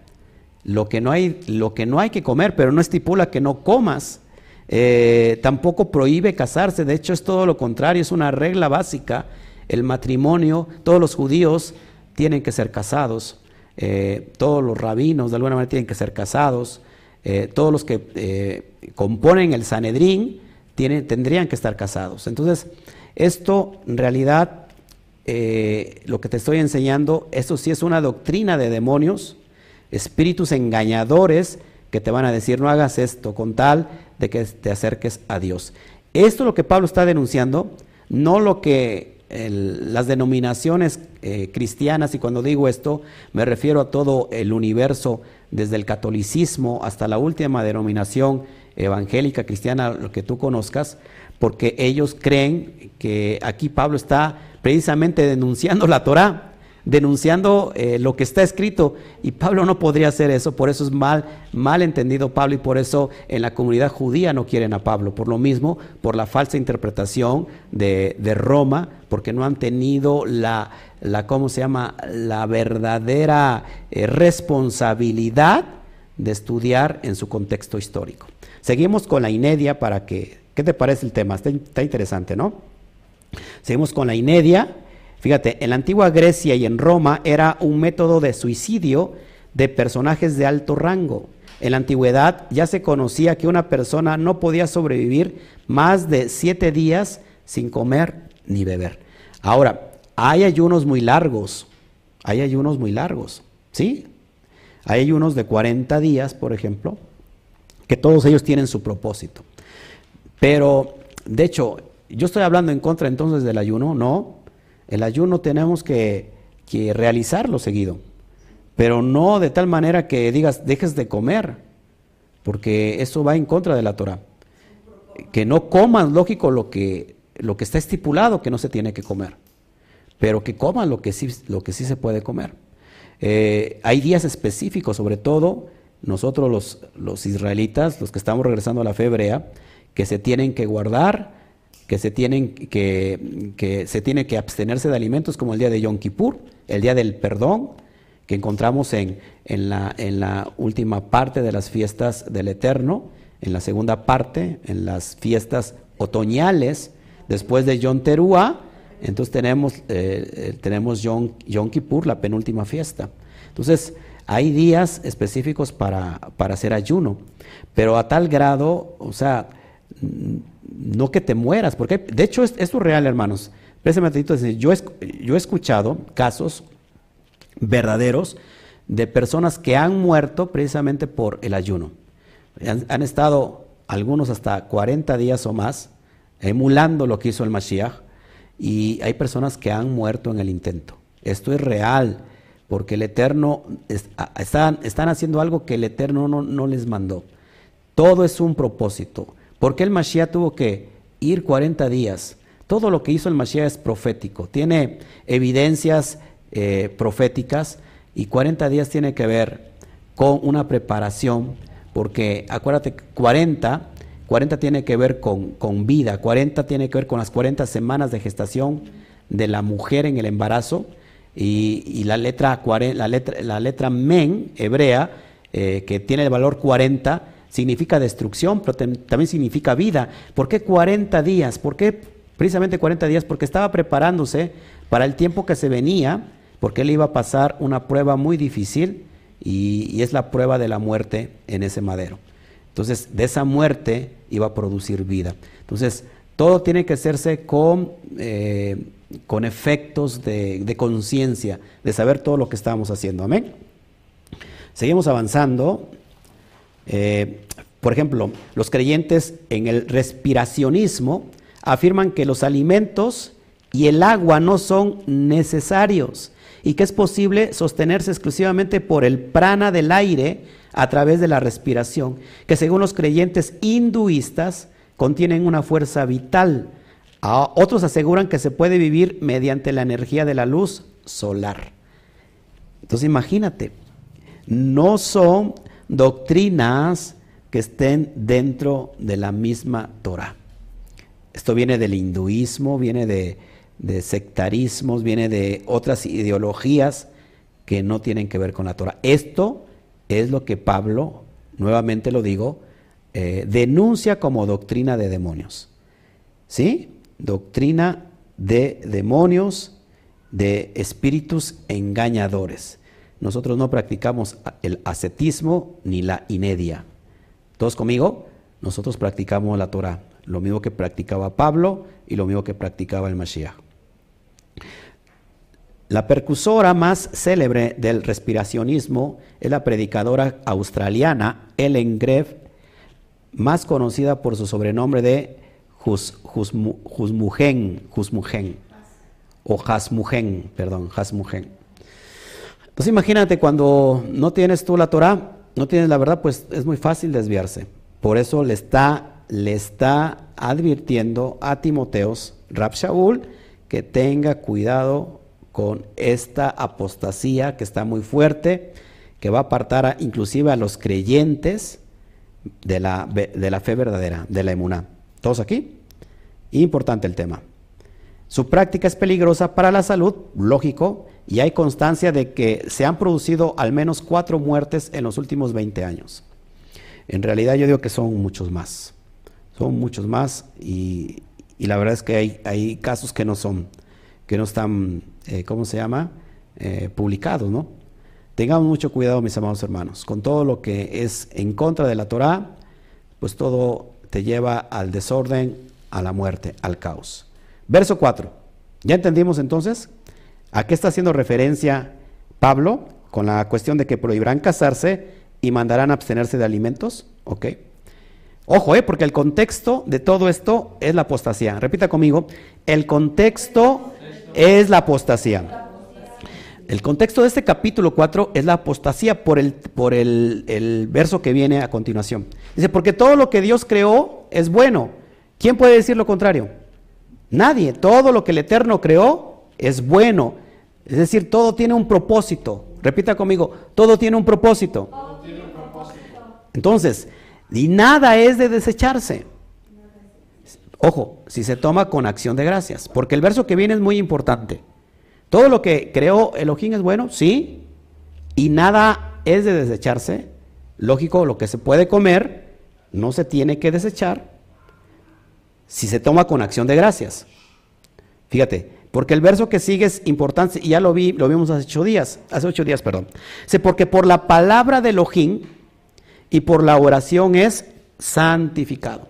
lo que no hay, lo que no hay que comer, pero no estipula que no comas. Eh, tampoco prohíbe casarse, de hecho es todo lo contrario, es una regla básica. El matrimonio, todos los judíos tienen que ser casados, eh, todos los rabinos de alguna manera tienen que ser casados, eh, todos los que eh, componen el Sanedrín tienen, tendrían que estar casados. Entonces, esto en realidad, lo que te estoy enseñando, esto sí es una doctrina de demonios, espíritus engañadores que te van a decir no hagas esto con tal de que te acerques a Dios. Esto es lo que Pablo está denunciando, no lo que las denominaciones cristianas, y cuando digo esto me refiero a todo el universo desde el catolicismo hasta la última denominación evangélica cristiana, lo que tú conozcas, porque ellos creen que aquí Pablo está precisamente denunciando la Torah, denunciando eh, lo que está escrito, y Pablo no podría hacer eso, por eso es mal, mal entendido Pablo, y por eso en la comunidad judía no quieren a Pablo, por lo mismo, por la falsa interpretación de, de Roma, porque no han tenido la, la ¿cómo se llama? La verdadera eh, responsabilidad de estudiar en su contexto histórico. Seguimos con la inedia para que, ¿qué te parece el tema? Está, interesante, ¿no? Seguimos con la inedia. Fíjate, en la antigua Grecia y en Roma era un método de suicidio de personajes de alto rango. En la antigüedad ya se conocía que una persona no podía sobrevivir más de siete días sin comer ni beber. Ahora, hay ayunos muy largos, hay ayunos muy largos, ¿sí? Hay ayunos de 40 días, por ejemplo, que todos ellos tienen su propósito. Pero, de hecho, yo estoy hablando en contra entonces del ayuno, no. El ayuno tenemos que, que realizarlo seguido, pero no de tal manera que digas, dejes de comer, porque eso va en contra de la Torah. Que no comas, lógico, lo que, lo que está estipulado que no se tiene que comer pero que coman lo que sí, lo que sí se puede comer. Eh, hay días específicos, sobre todo nosotros los, los, israelitas, los que estamos regresando a la fe que se tienen que guardar, que se tienen que, que, se tiene que abstenerse de alimentos como el día de Yom Kippur, el día del perdón, que encontramos en, en, la, en la última parte de las fiestas del Eterno, en la segunda parte, en las fiestas otoñales, después de Yom Teruah, entonces tenemos, eh, eh, tenemos Yom, Kippur, la penúltima fiesta. Entonces hay días específicos para, hacer ayuno, pero a tal grado, o sea, no que te mueras, porque de hecho esto es real, hermanos. Yo he, yo he escuchado casos verdaderos de personas que han muerto precisamente por el ayuno. Han, han, estado algunos hasta 40 días o más emulando lo que hizo el Mashiach y hay personas que han muerto en el intento. Esto es real, porque el Eterno, están, están haciendo algo que el Eterno no, les mandó. Todo es un propósito. ¿Por qué el Mashiach tuvo que ir 40 días? Todo lo que hizo el Mashiach es profético, tiene evidencias eh, proféticas y 40 días tiene que ver con una preparación, porque acuérdate, 40 40 tiene que ver con, con, vida, 40 tiene que ver con las 40 semanas de gestación de la mujer en el embarazo. Y, la, letra, la, letra, la letra men hebrea, eh, que tiene el valor 40, significa destrucción, pero también significa vida. ¿Por qué 40 días? ¿Por qué precisamente 40 días? Porque estaba preparándose para el tiempo que se venía, porque él iba a pasar una prueba muy difícil y, es la prueba de la muerte en ese madero. Entonces, de esa muerte iba a producir vida. Entonces, todo tiene que hacerse con, eh, con efectos de, conciencia, de saber todo lo que estamos haciendo. Amén. Seguimos avanzando. Eh, por ejemplo, los creyentes en el respiracionismo afirman que los alimentos y el agua no son necesarios y que es posible sostenerse exclusivamente por el prana del aire a través de la respiración, que según los creyentes hinduistas contienen una fuerza vital. otros aseguran que se puede vivir mediante la energía de la luz solar. Entonces imagínate, no son doctrinas que estén dentro de la misma Torah. Esto viene del hinduismo, viene de, sectarismos, viene de otras ideologías que no tienen que ver con la Torah. Esto es lo que Pablo, nuevamente lo digo, eh, denuncia como doctrina de demonios. ¿Sí? Doctrina de demonios, de espíritus engañadores. Nosotros no practicamos el ascetismo ni la inedia. ¿Todos conmigo? Nosotros practicamos la Torah, lo mismo que practicaba Pablo y lo mismo que practicaba el Mashiach. La percusora más célebre del respiracionismo es la predicadora australiana Ellen Greff, más conocida por su sobrenombre de Husmugen, o Hasmugen, perdón, Hasmugen. Entonces imagínate cuando no tienes tú la Torah, no tienes la verdad, pues es muy fácil desviarse. Por eso le está, le está advirtiendo a Timoteos, Rab Shaul, que tenga cuidado con esta apostasía que está muy fuerte, que va a apartar inclusive a los creyentes de la, de la fe verdadera, de la emuná. ¿Todos aquí? Importante el tema. Su práctica es peligrosa para la salud, lógico, y hay constancia de que se han producido al menos cuatro muertes en los últimos 20 años. En realidad yo digo que son muchos más, son muchos más y, y la verdad es que hay, hay casos que no son, que no están, eh, ¿cómo se llama? Eh, publicados, ¿no? Tengamos mucho cuidado, mis amados hermanos, con todo lo que es en contra de la Torah, pues todo te lleva al desorden, a la muerte, al caos. Verso 4. ¿Ya entendimos entonces a qué está haciendo referencia Pablo con la cuestión de que prohibirán casarse y mandarán abstenerse de alimentos? ¿Ok? Ojo, eh, porque el contexto de todo esto es la apostasía. Repita conmigo, el contexto es la apostasía. El contexto de este capítulo 4 es la apostasía por, el, por el, verso que viene a continuación. Dice, porque todo lo que Dios creó es bueno. ¿Quién puede decir lo contrario? Nadie. Todo lo que el Eterno creó es bueno. Es decir, todo tiene un propósito. Repita conmigo, todo tiene un propósito. Todo tiene un propósito. Entonces, y nada es de desecharse. Ojo, si se toma con acción de gracias, porque el verso que viene es muy importante. Todo lo que creó Elohim es bueno, sí, y nada es de desecharse. Lógico, lo que se puede comer no se tiene que desechar si se toma con acción de gracias. Fíjate, porque el verso que sigue es importante, y ya lo vi, lo vimos hace ocho días, hace ocho días, perdón. Sé porque por la palabra de Elohim, y por la oración es santificado.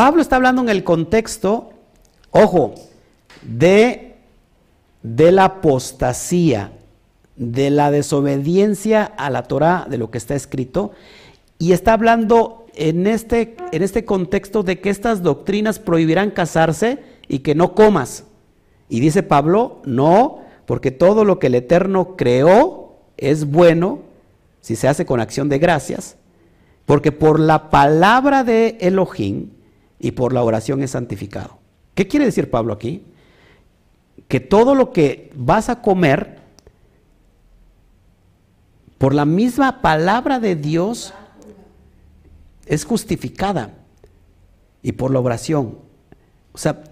Pablo está hablando en el contexto, ojo, de, de la apostasía, de la desobediencia a la Torah, de lo que está escrito, y está hablando en este, en este contexto de que estas doctrinas prohibirán casarse y que no comas. Y dice Pablo, no, porque todo lo que el Eterno creó es bueno si se hace con acción de gracias, porque por la palabra de Elohim y por la oración es santificado. ¿Qué quiere decir Pablo aquí? Que todo lo que vas a comer, por la misma palabra de Dios, es justificada y por la oración. O sea,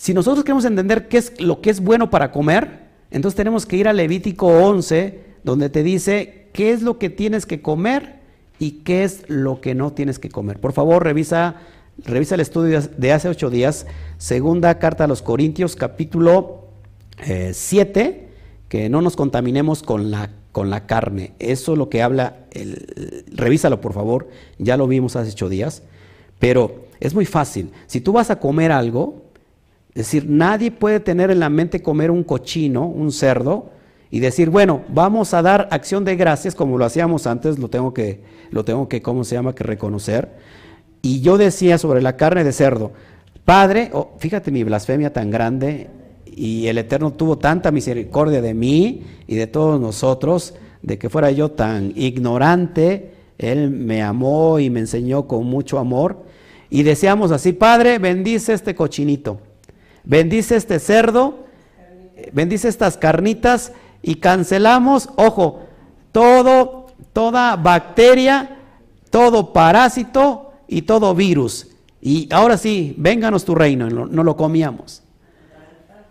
Si nosotros queremos entender qué es lo que es bueno para comer, entonces tenemos que ir a Levítico 11, donde te dice qué es lo que tienes que comer y qué es lo que no tienes que comer. Por favor, revisa, revisa el estudio de hace ocho días, segunda carta a los Corintios, capítulo 7, eh, que no nos contaminemos con la, con la carne. Eso es lo que habla, revísalo por favor, ya lo vimos hace ocho días, pero es muy fácil. Si tú vas a comer algo, es decir, nadie puede tener en la mente comer un cochino, un cerdo, y decir, bueno, vamos a dar acción de gracias como lo hacíamos antes, lo tengo que, lo tengo que, ¿cómo se llama?, que reconocer. Y yo decía sobre la carne de cerdo, Padre, oh, fíjate mi blasfemia tan grande, y el Eterno tuvo tanta misericordia de mí y de todos nosotros, de que fuera yo tan ignorante, Él me amó y me enseñó con mucho amor. Y decíamos así, Padre, bendice este cochinito, bendice este cerdo, bendice estas carnitas y cancelamos, ojo, todo, toda bacteria, todo parásito y todo virus. Y ahora sí, vénganos tu reino, no, lo comíamos.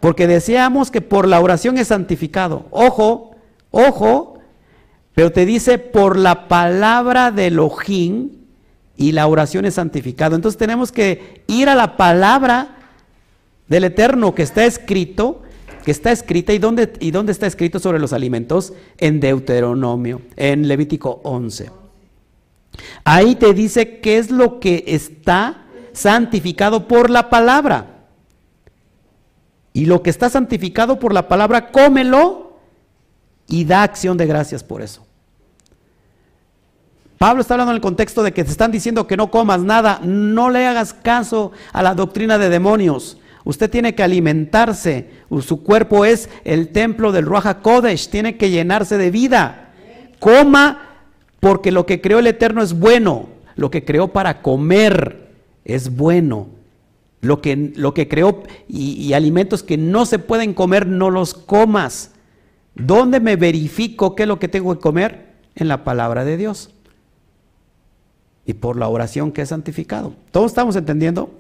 Porque decíamos que por la oración es santificado. Ojo, ojo, pero te dice por la palabra de Elohim y la oración es santificado. Entonces tenemos que ir a la palabra del Eterno que está escrito que está escrita. ¿Y dónde, ¿Y dónde está escrito sobre los alimentos? En Deuteronomio, en Levítico 11. Ahí te dice qué es lo que está santificado por la palabra. Y lo que está santificado por la palabra, cómelo y da acción de gracias por eso. Pablo está hablando en el contexto de que te están diciendo que no comas nada, no le hagas caso a la doctrina de demonios. Usted tiene que alimentarse. Su cuerpo es el templo del Ruach Kodesh. Tiene que llenarse de vida. Coma porque lo que creó el Eterno es bueno. Lo que creó para comer es bueno. Lo que, lo que creó y, alimentos que no se pueden comer, no los comas. ¿Dónde me verifico qué es lo que tengo que comer? En la palabra de Dios. Y por la oración que es santificado. ¿Todos estamos entendiendo?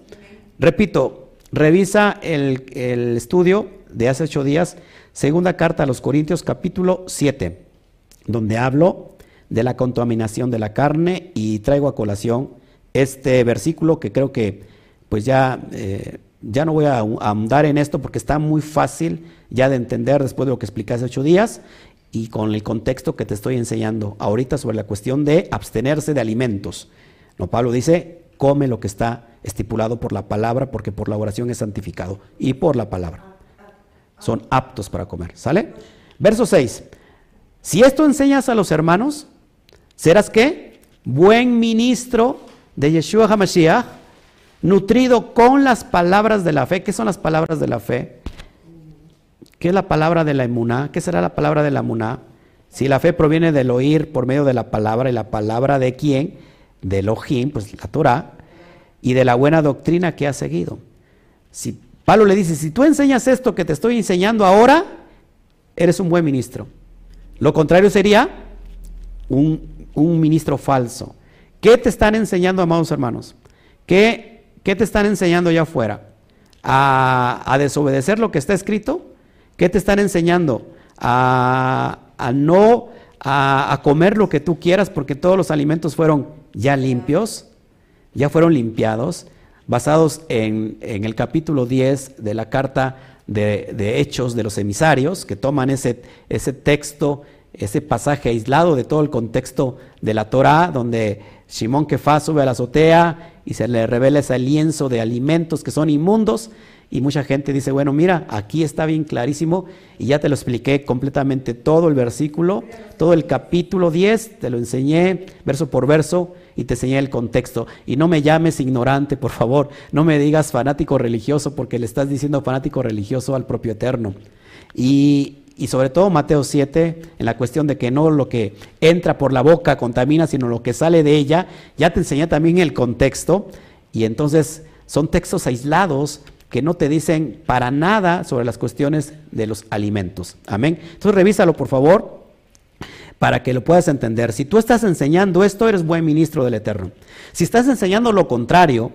Repito, Revisa el, estudio de hace ocho días, segunda carta a los Corintios capítulo 7, donde hablo de la contaminación de la carne y traigo a colación este versículo que creo que pues ya, eh, ya no voy a ahondar en esto porque está muy fácil ya de entender después de lo que expliqué hace ocho días y con el contexto que te estoy enseñando ahorita sobre la cuestión de abstenerse de alimentos. No, Pablo dice, come lo que está estipulado por la palabra, porque por la oración es santificado y por la palabra. Son aptos para comer. ¿Sale? Verso 6. Si esto enseñas a los hermanos, serás qué? Buen ministro de Yeshua HaMashiach, nutrido con las palabras de la fe. ¿Qué son las palabras de la fe? ¿Qué es la palabra de la emuná? ¿Qué será la palabra de la emuná? Si la fe proviene del oír por medio de la palabra, y la palabra de quién? De Elohim, pues la Torah y de la buena doctrina que ha seguido. Si Pablo le dice, si tú enseñas esto que te estoy enseñando ahora, eres un buen ministro. Lo contrario sería un, ministro falso. ¿Qué te están enseñando, amados hermanos? ¿Qué, qué te están enseñando allá afuera? ¿A, desobedecer lo que está escrito? ¿Qué te están enseñando? A, no a, a comer lo que tú quieras porque todos los alimentos fueron ya limpios ya fueron limpiados, basados en, el capítulo 10 de la carta de, Hechos de los emisarios, que toman ese, ese texto, ese pasaje aislado de todo el contexto de la Torá, donde Simón Kefá sube a la azotea y se le revela ese lienzo de alimentos que son inmundos, y mucha gente dice, bueno, mira, aquí está bien clarísimo y ya te lo expliqué completamente todo el versículo, todo el capítulo 10, te lo enseñé verso por verso y te enseñé el contexto. Y no me llames ignorante, por favor, no me digas fanático religioso porque le estás diciendo fanático religioso al propio Eterno. Y, y sobre todo Mateo 7, en la cuestión de que no lo que entra por la boca contamina, sino lo que sale de ella, ya te enseñé también el contexto. Y entonces son textos aislados que no te dicen para nada sobre las cuestiones de los alimentos. Amén. Entonces revísalo, por favor, para que lo puedas entender. Si tú estás enseñando esto, eres buen ministro del Eterno. Si estás enseñando lo contrario,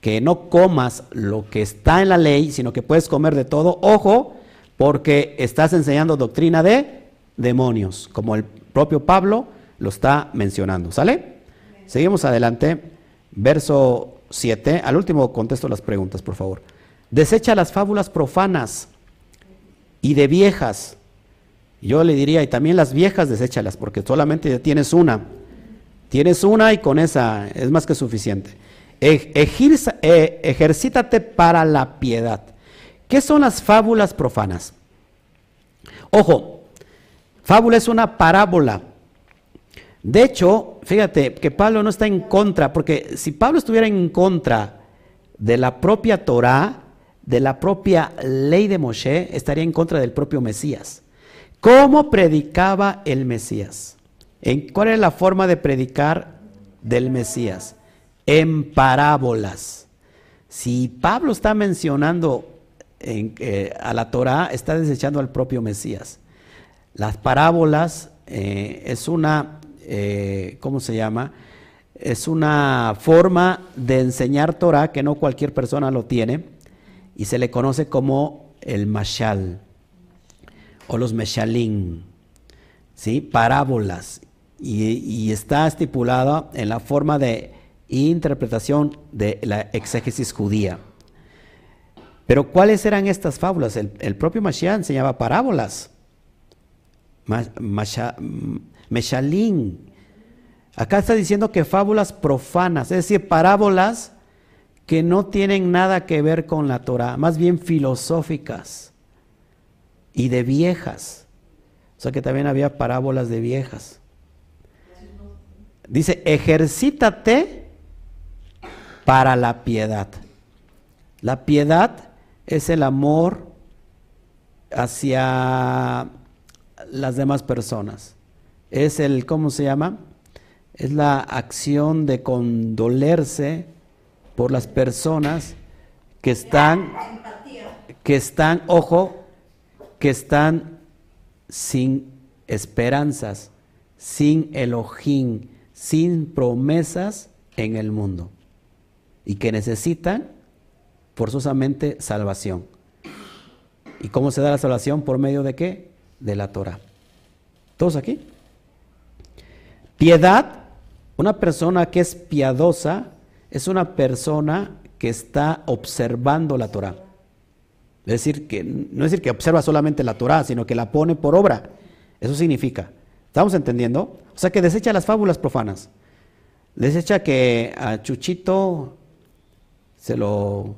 que no comas lo que está en la ley, sino que puedes comer de todo, ojo, porque estás enseñando doctrina de demonios, como el propio Pablo lo está mencionando. ¿Sale? Seguimos adelante. Verso 7. Al último contesto las preguntas, por favor. Desecha las fábulas profanas y de viejas. Yo le diría, y también las viejas, deséchalas, porque solamente tienes una. Tienes una y con esa es más que suficiente. E, ejercítate para la piedad. ¿Qué son las fábulas profanas? Ojo, fábula es una parábola. De hecho, fíjate que Pablo no está en contra, porque si Pablo estuviera en contra de la propia Torá, de la propia ley de Moshe, estaría en contra del propio Mesías. ¿Cómo predicaba el Mesías? ¿En ¿Cuál es la forma de predicar del Mesías? En parábolas. Si Pablo está mencionando eh, a la Torah, está desechando al propio Mesías. Las parábolas eh, es una, eh, ¿cómo se llama? Es una forma de enseñar Torah que no cualquier persona lo tiene y se le conoce como el mashal o los meshalín, ¿sí? parábolas, y, está estipulado en la forma de interpretación de la exégesis judía. Pero ¿cuáles eran estas fábulas? El, propio Mashiach enseñaba parábolas. Meshalín. Acá está diciendo que fábulas profanas, es decir, parábolas que no tienen nada que ver con la Torah, más bien filosóficas y de viejas. O sea que también había parábolas de viejas. Dice, ejercítate para la piedad. La piedad es el amor hacia las demás personas. Es el, ¿cómo se llama? Es la acción de condolerse por las personas que están, que están, ojo, que están sin esperanzas, sin Elohim, sin promesas en el mundo y que necesitan forzosamente salvación. ¿Y cómo se da la salvación? ¿Por medio de qué? De la Torah. ¿Todos aquí? Piedad, una persona que es piadosa, es una persona que está observando la Torah. Es decir, que no es decir que observa solamente la Torah, sino que la pone por obra. Eso significa. ¿Estamos entendiendo? O sea, que desecha las fábulas profanas. Desecha que a Chuchito se lo...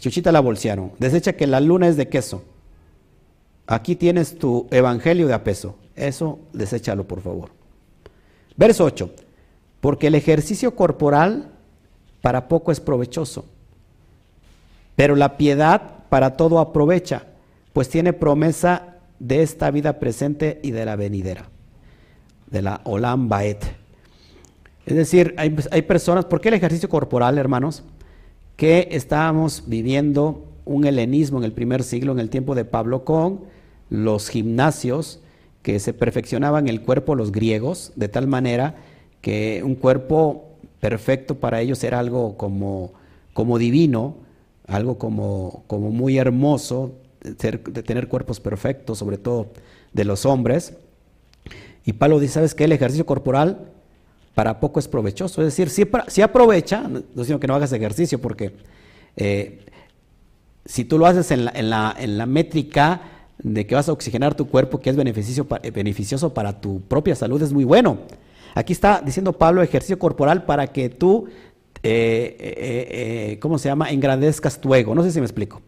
Chuchita la bolsearon. Desecha que la luna es de queso. Aquí tienes tu evangelio de a peso. Eso, deséchalo, por favor. Verso 8 porque el ejercicio corporal para poco es provechoso, pero la piedad para todo aprovecha, pues tiene promesa de esta vida presente y de la venidera, de la Olam Baet. Es decir, hay, hay personas, ¿por qué el ejercicio corporal, hermanos? Que estábamos viviendo un helenismo en el primer siglo, en el tiempo de Pablo, con los gimnasios que se perfeccionaban el cuerpo los griegos, de tal manera que un cuerpo perfecto para ellos era algo como, como divino, algo como, como muy hermoso, de, tener cuerpos perfectos, sobre todo de los hombres. Y Pablo dice, ¿sabes qué? El ejercicio corporal para poco es provechoso. Es decir, si, aprovecha, no digo que no hagas ejercicio, porque eh, si tú lo haces en la, métrica de que vas a oxigenar tu cuerpo, que es beneficio, beneficioso para tu propia salud, es muy bueno. Aquí está diciendo Pablo ejercicio corporal para que tú, eh, eh, eh, ¿cómo se llama?, engrandezcas tu ego. No sé si me explico.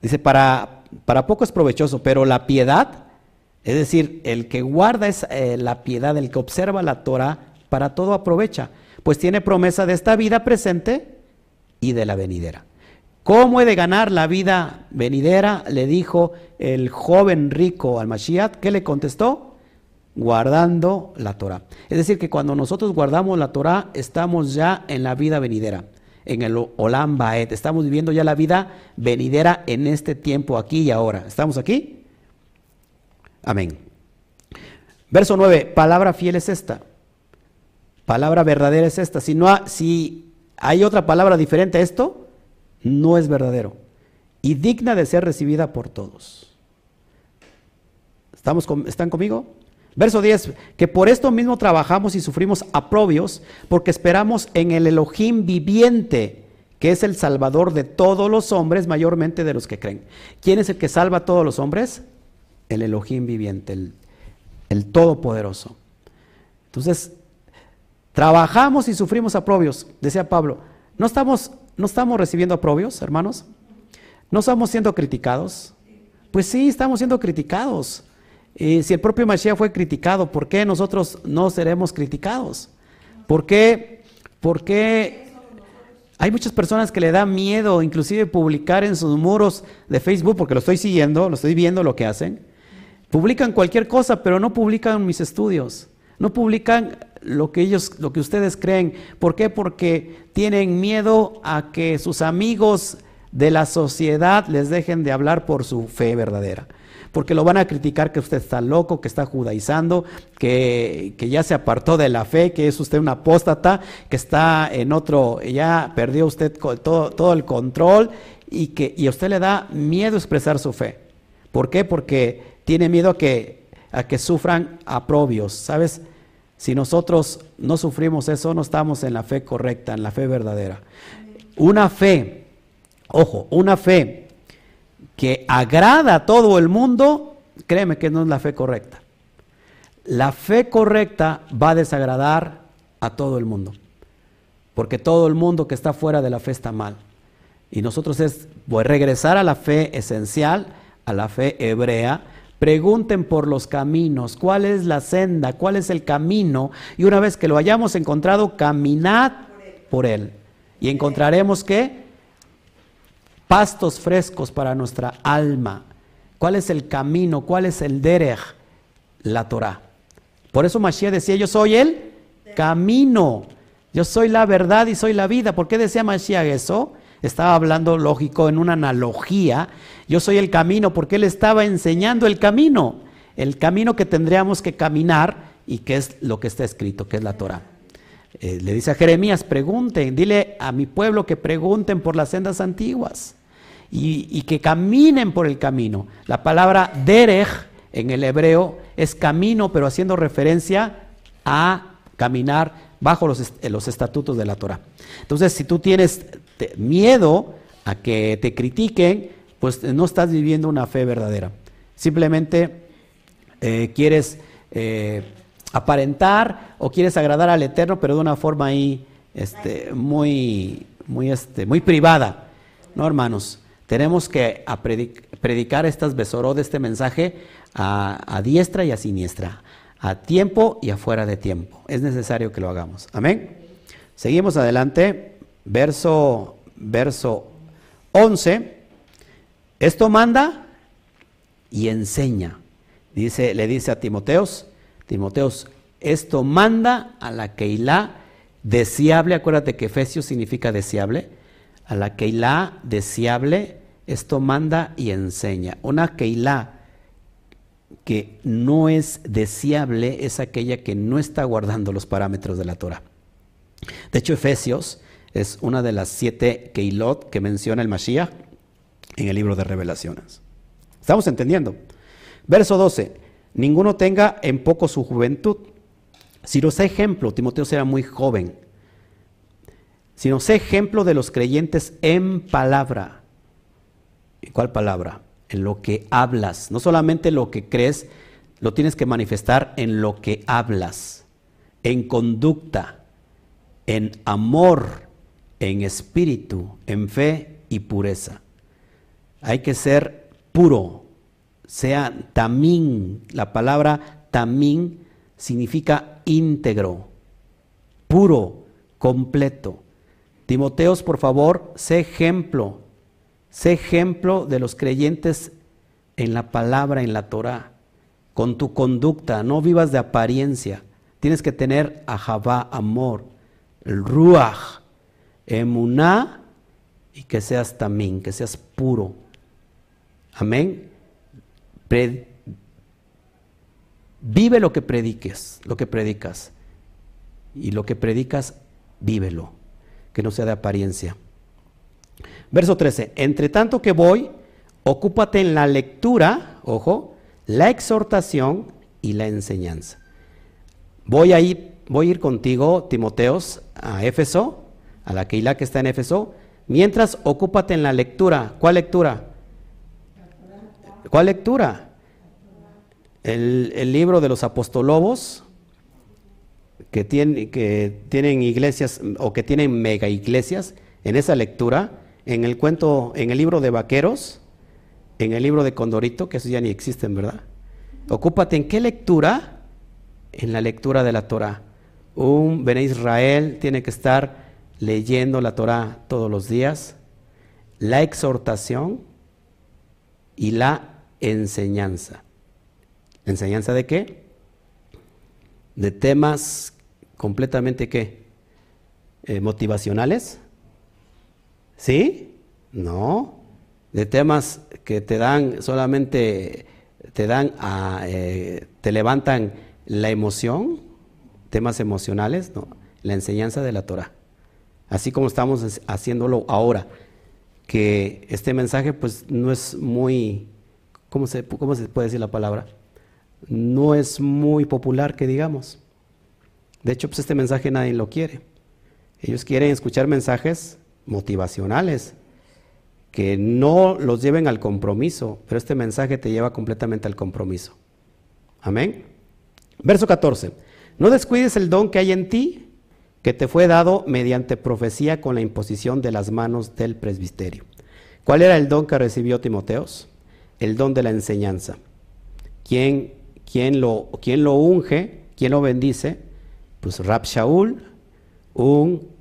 Dice, para, para poco es provechoso, pero la piedad, es decir, el que guarda es la piedad, el que observa la Torah, para todo aprovecha, pues tiene promesa de esta vida presente y de la venidera. ¿Cómo he de ganar la vida venidera? Le dijo el joven rico al Mashiach. ¿Qué le contestó? guardando la Torah. Es decir, que cuando nosotros guardamos la Torah, estamos ya en la vida venidera, en el Olam Baet. Estamos viviendo ya la vida venidera en este tiempo, aquí y ahora. ¿Estamos aquí? Amén. Verso 9, palabra fiel es esta. Palabra verdadera es esta. Si, no si hay otra palabra diferente a esto, no es verdadero. Y digna de ser recibida por todos. ¿Estamos ¿Están conmigo? Verso 10, que por esto mismo trabajamos y sufrimos aprobios, porque esperamos en el Elohim viviente, que es el salvador de todos los hombres, mayormente de los que creen. ¿Quién es el que salva a todos los hombres? El Elohim viviente, el, el Todopoderoso. Entonces, trabajamos y sufrimos aprobios, decía Pablo. ¿No estamos, no estamos recibiendo aprobios, hermanos? ¿No estamos siendo criticados? Pues sí, estamos siendo criticados. Y si el propio Mashiach fue criticado, ¿por qué nosotros no seremos criticados? ¿Por qué? Porque hay muchas personas que le da miedo inclusive publicar en sus muros de Facebook, porque lo estoy siguiendo, lo estoy viendo lo que hacen. Publican cualquier cosa, pero no publican mis estudios. No publican lo que ellos, lo que ustedes creen. ¿Por qué? Porque tienen miedo a que sus amigos de la sociedad les dejen de hablar por su fe verdadera porque lo van a criticar que usted está loco, que está judaizando, que, ya se apartó de la fe, que es usted un apóstata, que está en otro, ya perdió usted todo, todo el control y que y a usted le da miedo expresar su fe. ¿Por qué? Porque tiene miedo a que, a que sufran aprobios, ¿sabes? Si nosotros no sufrimos eso, no estamos en la fe correcta, en la fe verdadera. Una fe, ojo, una fe que agrada a todo el mundo, créeme que no es la fe correcta. La fe correcta va a desagradar a todo el mundo, porque todo el mundo que está fuera de la fe está mal. Y nosotros es pues, regresar a la fe esencial, a la fe hebrea, pregunten por los caminos, cuál es la senda, cuál es el camino, y una vez que lo hayamos encontrado, caminad por él. Y encontraremos que pastos frescos para nuestra alma. ¿Cuál es el camino? ¿Cuál es el derech? La Torah. Por eso Mashiach decía, yo soy el camino. Yo soy la verdad y soy la vida. ¿Por qué decía Mashiach eso? Estaba hablando lógico en una analogía. Yo soy el camino porque él estaba enseñando el camino. El camino que tendríamos que caminar y que es lo que está escrito, que es la Torah. Eh, le dice a Jeremías, pregunten, dile a mi pueblo que pregunten por las sendas antiguas y, que caminen por el camino. La palabra derech en el hebreo es camino, pero haciendo referencia a caminar bajo los, los estatutos de la Torah. Entonces, si tú tienes miedo a que te critiquen, pues no estás viviendo una fe verdadera. Simplemente eh, quieres eh, aparentar o quieres agradar al Eterno, pero de una forma ahí este, muy, muy, este, muy privada. No, hermanos. Tenemos que predicar estas besoró de este mensaje a, diestra y a siniestra, a tiempo y a fuera de tiempo. Es necesario que lo hagamos. Amén. Seguimos adelante, verso, verso 11. Esto manda y enseña. Dice, le dice a Timoteos, Timoteos, esto manda a la Keilah deseable, acuérdate que Efesios significa deseable, a la Keilah deseable esto manda y enseña. Una Keilah que no es deseable es aquella que no está guardando los parámetros de la Torah. De hecho, Efesios es una de las siete Keilot que menciona el Mashiach en el libro de Revelaciones. ¿Estamos entendiendo? Verso 12. Ninguno tenga en poco su juventud. Si nos ejemplo, Timoteo era muy joven, si nos ejemplo de los creyentes en palabra, ¿Cuál palabra? En lo que hablas. No solamente lo que crees, lo tienes que manifestar en lo que hablas, en conducta, en amor, en espíritu, en fe y pureza. Hay que ser puro, sea tamín. La palabra tamín significa íntegro, puro, completo. Timoteos, por favor, sé ejemplo Sé ejemplo de los creyentes en la palabra, en la Torah, con tu conducta, no vivas de apariencia. Tienes que tener ahabá, amor, el ruach, emuná y que seas también, que seas puro. Amén. vive lo que prediques, lo que predicas. Y lo que predicas, vívelo. que no sea de apariencia. Verso 13, entre tanto que voy, ocúpate en la lectura, ojo, la exhortación y la enseñanza. Voy a ir, voy a ir contigo, Timoteos, a Éfeso, a la Keilah que está en Éfeso, mientras ocúpate en la lectura. ¿Cuál lectura? ¿Cuál lectura? El, libro de los apostolobos, que, tienen iglesias o que tienen mega iglesias, en esa lectura, en el cuento, en el libro de Vaqueros, en el libro de Condorito, que esos ya ni existen, ¿verdad? Ocúpate en qué lectura? En la lectura de la Torah. Un Bene Israel tiene que estar leyendo la Torah todos los días, la exhortación y la enseñanza. ¿Enseñanza de qué? De temas completamente qué? Eh, motivacionales. ¿Sí? No. De temas que te dan solamente, te dan, a, eh, te levantan la emoción, temas emocionales, no. La enseñanza de la Torah. Así como estamos haciéndolo ahora, que este mensaje pues no es muy, ¿cómo se, cómo se puede decir la palabra? No es muy popular que digamos. De hecho, pues este mensaje nadie lo quiere. Ellos quieren escuchar mensajes motivacionales, que no los lleven al compromiso, pero este mensaje te lleva completamente al compromiso. Amén. Verso 14. No descuides el don que hay en ti, que te fue dado mediante profecía con la imposición de las manos del presbiterio. ¿Cuál era el don que recibió Timoteos? El don de la enseñanza. ¿Quién, quién, lo, quién lo unge? ¿Quién lo bendice? Pues Rab Shaul, un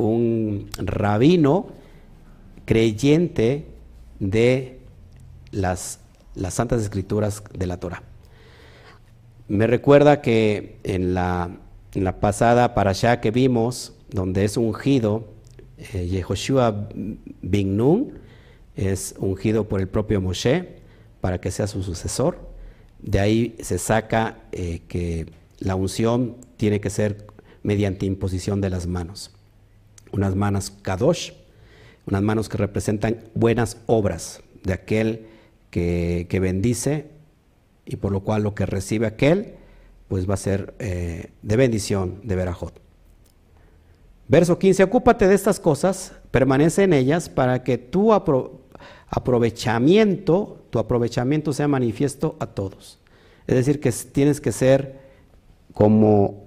un rabino creyente de las, las Santas Escrituras de la Torah. Me recuerda que en la, en la pasada parasha que vimos, donde es ungido, eh, Yehoshua bin Nun es ungido por el propio Moshe para que sea su sucesor. De ahí se saca eh, que la unción tiene que ser mediante imposición de las manos unas manos kadosh, unas manos que representan buenas obras de aquel que, bendice y por lo cual lo que recibe aquel pues va a ser eh, de bendición de Berajot. Verso 15, ocúpate de estas cosas, permanece en ellas para que tu aprovechamiento, tu aprovechamiento sea manifiesto a todos. Es decir, que tienes que ser como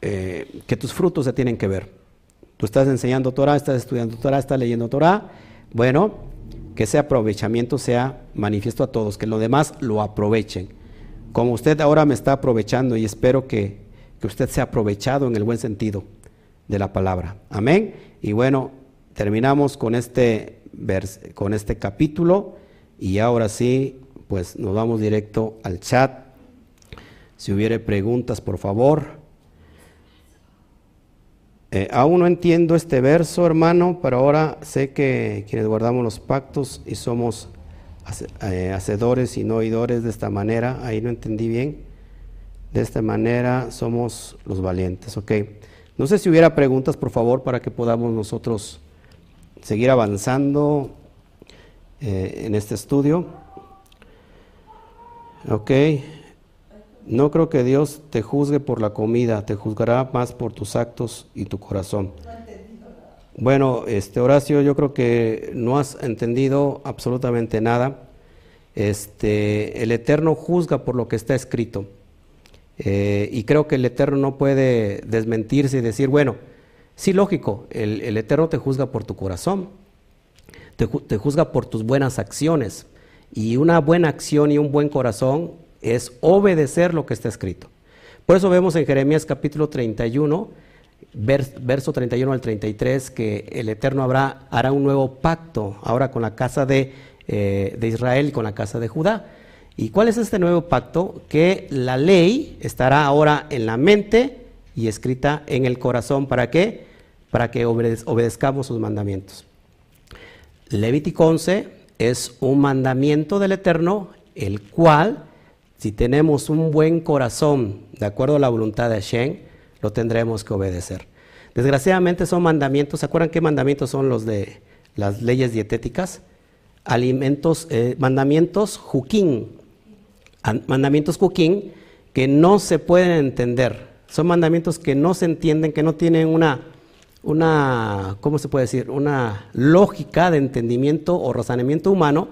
eh, que tus frutos se tienen que ver. Tú estás enseñando Torah, estás estudiando Torah, estás leyendo Torah. Bueno, que ese aprovechamiento sea manifiesto a todos, que los demás lo aprovechen. Como usted ahora me está aprovechando y espero que, que usted sea aprovechado en el buen sentido de la palabra. Amén. Y bueno, terminamos con este, con este capítulo y ahora sí, pues nos vamos directo al chat. Si hubiere preguntas, por favor. Eh, aún no entiendo este verso, hermano, pero ahora sé que quienes guardamos los pactos y somos hacedores y no oidores de esta manera, ahí no entendí bien. De esta manera somos los valientes, ok. No sé si hubiera preguntas, por favor, para que podamos nosotros seguir avanzando eh, en este estudio. Ok. No creo que Dios te juzgue por la comida, te juzgará más por tus actos y tu corazón. Bueno, este Horacio, yo creo que no has entendido absolutamente nada. Este, el Eterno juzga por lo que está escrito. Eh, y creo que el Eterno no puede desmentirse y decir, bueno, sí, lógico, el, Eterno te juzga por tu corazón, te juzga por tus buenas acciones. Y una buena acción y un buen corazón es obedecer lo que está escrito. Por eso vemos en Jeremías capítulo 31, verso 31 al 33, que el Eterno habrá, hará un nuevo pacto ahora con la casa de, eh, de Israel y con la casa de Judá. ¿Y cuál es este nuevo pacto? Que la ley estará ahora en la mente y escrita en el corazón. ¿Para qué? Para que obedezcamos sus mandamientos. Levítico 11 es un mandamiento del Eterno, el cual si tenemos un buen corazón, de acuerdo a la voluntad de Hashem, lo tendremos que obedecer. Desgraciadamente son mandamientos, ¿se acuerdan qué mandamientos son los de las leyes dietéticas? Alimentos, eh, mandamientos juquín, mandamientos juquín que no se pueden entender. Son mandamientos que no se entienden, que no tienen una, una, ¿cómo se puede decir? Una lógica de entendimiento o razonamiento humano,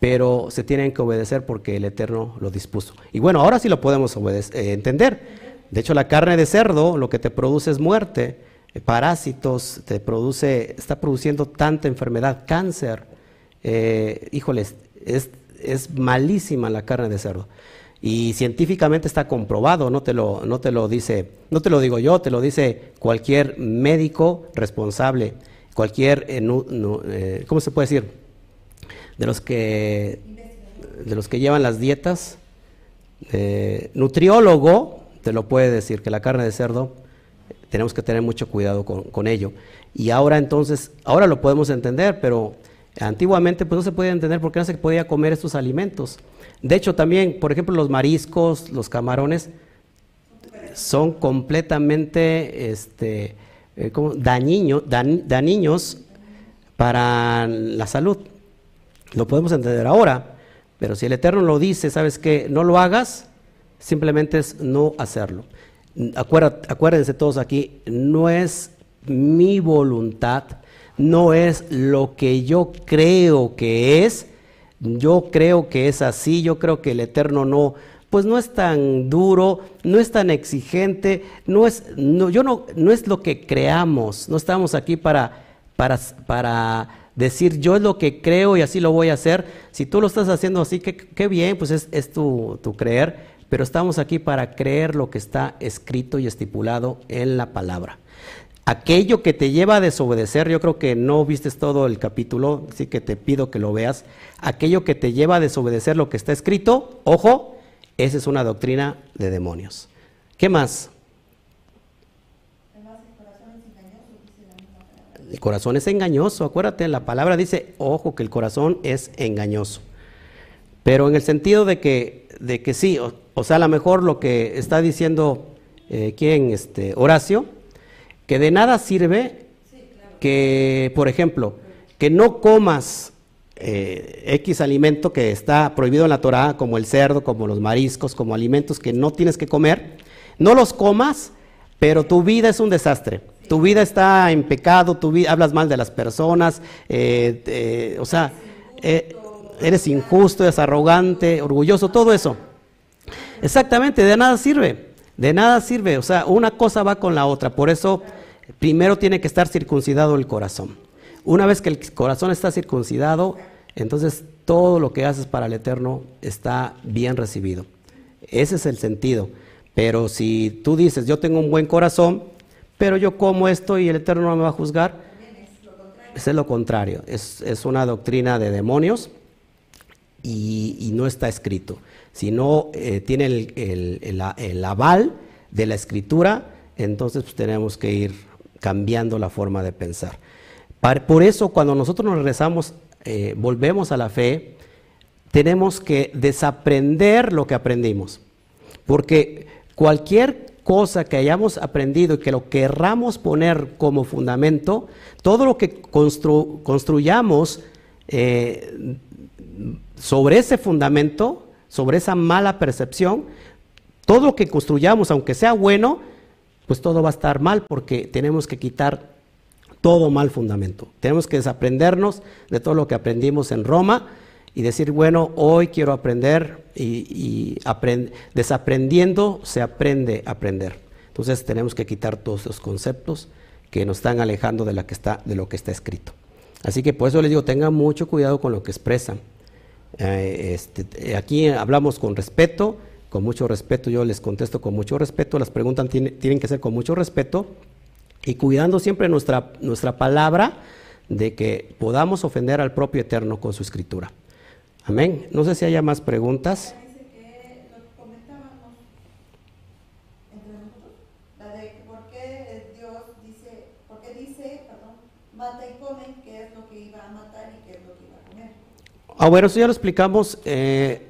pero se tienen que obedecer porque el Eterno lo dispuso. Y bueno, ahora sí lo podemos eh, entender. De hecho, la carne de cerdo lo que te produce es muerte, eh, parásitos, te produce, está produciendo tanta enfermedad, cáncer. Eh, híjoles, es, malísima la carne de cerdo. Y científicamente está comprobado, no te, lo, no te lo dice, no te lo digo yo, te lo dice cualquier médico responsable, cualquier, eh, ¿cómo se puede decir? De los que, de los que llevan las dietas, nutriólogo, te lo puede decir, que la carne de cerdo tenemos que tener mucho cuidado con, ello. Y ahora entonces, ahora lo podemos entender, pero antiguamente pues no se podía entender por qué no se podía comer estos alimentos. De hecho también, por ejemplo, los mariscos, los camarones, son completamente este, eh, dañinos para la salud. Lo podemos entender ahora, pero si el Eterno lo dice, ¿sabes qué? No lo hagas, simplemente es no hacerlo. acuérdense todos aquí, no es mi voluntad, no es lo que yo creo que es, yo creo que es así, yo creo que el Eterno no, pues no es tan duro, no es tan exigente, no es, yo no, no es lo que creamos, no estamos aquí para, para, para decir yo es lo que creo y así lo voy a hacer. Si tú lo estás haciendo así, qué, bien, pues es, es tu, tu creer pero estamos aquí para creer lo que está escrito y estipulado en la palabra. Aquello que te lleva a desobedecer, yo creo que no viste todo el capítulo, así que te pido que lo veas. Aquello que te lleva a desobedecer lo que está escrito, ojo, esa es una doctrina de demonios. ¿Qué más? El corazón es engañoso, acuérdate, la palabra dice, ojo, que el corazón es engañoso. Pero en el sentido de que, de que sí, o sea, a lo mejor lo que está diciendo eh, quien, este, Horacio, que de nada sirve que, por ejemplo, que no comas eh, X alimento que está prohibido en la Torah, como el cerdo, como los mariscos, como alimentos que no tienes que comer, no los comas, pero tu vida es un desastre. Tu vida está en pecado, tu vida, hablas mal de las personas, eh, o sea, eres injusto, eres arrogante, orgulloso, todo eso. Exactamente, de nada sirve, de nada sirve, o sea, una cosa va con la otra, por eso primero tiene que estar circuncidado el corazón. Una vez que el corazón está circuncidado, entonces todo lo que haces para el Eterno está bien recibido. Ese es el sentido. Pero si tú dices, yo tengo un buen corazón, pero yo como esto y el Eterno no me va a juzgar, es lo contrario. Es, una doctrina de demonios y no está escrito si no eh, tiene el, aval de la escritura, entonces pues, tenemos que ir cambiando la forma de pensar. Por eso cuando nosotros nos regresamos, eh, volvemos a la fe, tenemos que desaprender lo que aprendimos. Porque cualquier cosa que hayamos aprendido y que lo querramos poner como fundamento, todo lo que construyamos eh, sobre ese fundamento sobre esa mala percepción, todo lo que construyamos, aunque sea bueno, pues todo va a estar mal porque tenemos que quitar todo mal fundamento. Tenemos que desaprendernos de todo lo que aprendimos en Roma y decir, bueno, hoy quiero aprender y, desaprendiendo se aprende a aprender. Entonces tenemos que quitar todos esos conceptos que nos están alejando de, de lo que está escrito. Así que por eso les digo, tengan mucho cuidado con lo que expresan. Eh, este, aquí hablamos con respeto, con mucho respeto, yo les contesto con mucho respeto, las preguntas tienen que ser con mucho respeto y cuidando siempre nuestra, nuestra palabra de que podamos ofender al propio Eterno con su escritura. Amén. No sé si haya más preguntas. Ah, bueno, eso ya lo explicamos. Eh,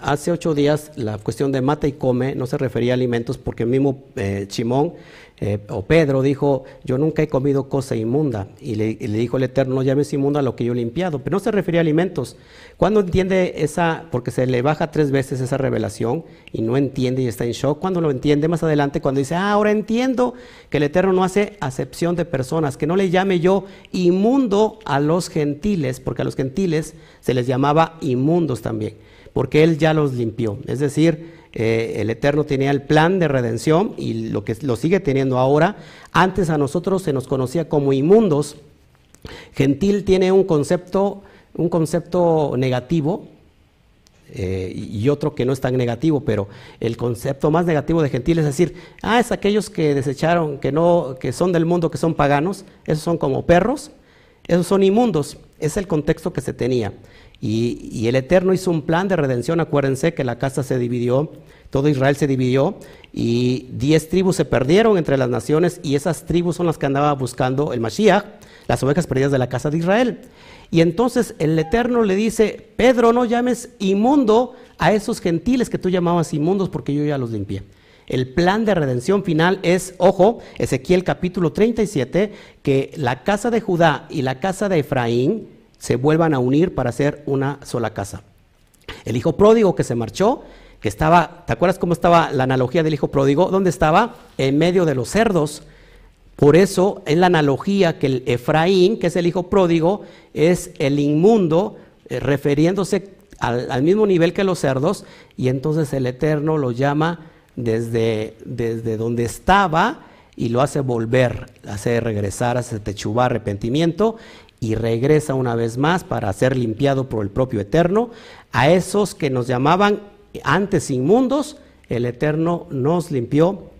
hace ocho días la cuestión de mata y come no se refería a alimentos porque el mismo eh, Chimón eh, o Pedro dijo, yo nunca he comido cosa inmunda. Y le, dijo el Eterno, no llames inmunda lo que yo he limpiado. Pero no se refería a alimentos. Cuando entiende esa, porque se le baja tres veces esa revelación y no entiende y está en shock, cuando lo entiende más adelante, cuando dice, ah, ahora entiendo que el Eterno no hace acepción de personas, que no le llame yo inmundo a los gentiles, porque a los gentiles se les llamaba inmundos también, porque Él ya los limpió. Es decir, eh, el Eterno tenía el plan de redención y lo que lo sigue teniendo ahora. Antes a nosotros se nos conocía como inmundos. Gentil tiene un concepto, un concepto negativo eh, y otro que no es tan negativo, pero el concepto más negativo de gentil es decir, ah, es aquellos que desecharon, que no, que son del mundo, que son paganos, esos son como perros, esos son inmundos. Es el contexto que se tenía. Y, el Eterno hizo un plan de redención. Acuérdense que la casa se dividió, todo Israel se dividió y diez tribus se perdieron entre las naciones y esas tribus son las que andaba buscando el Mashiach, las ovejas perdidas de la casa de Israel. Y entonces el Eterno le dice, Pedro, no llames inmundo a esos gentiles que tú llamabas inmundos porque yo ya los limpié. El plan de redención final es, ojo, Ezequiel capítulo 37, que la casa de Judá y la casa de Efraín, se vuelvan a unir para hacer una sola casa. El hijo pródigo que se marchó, que estaba, ¿te acuerdas cómo estaba la analogía del hijo pródigo? ¿Dónde estaba? En medio de los cerdos. Por eso es la analogía que el Efraín, que es el hijo pródigo, es el inmundo, eh, refiriéndose al, mismo nivel que los cerdos, y entonces el Eterno lo llama desde, desde donde estaba y lo hace volver, hace regresar, hace techubá, arrepentimiento, y regresa una vez más para ser limpiado por el propio Eterno. A esos que nos llamaban antes inmundos, el Eterno nos limpió,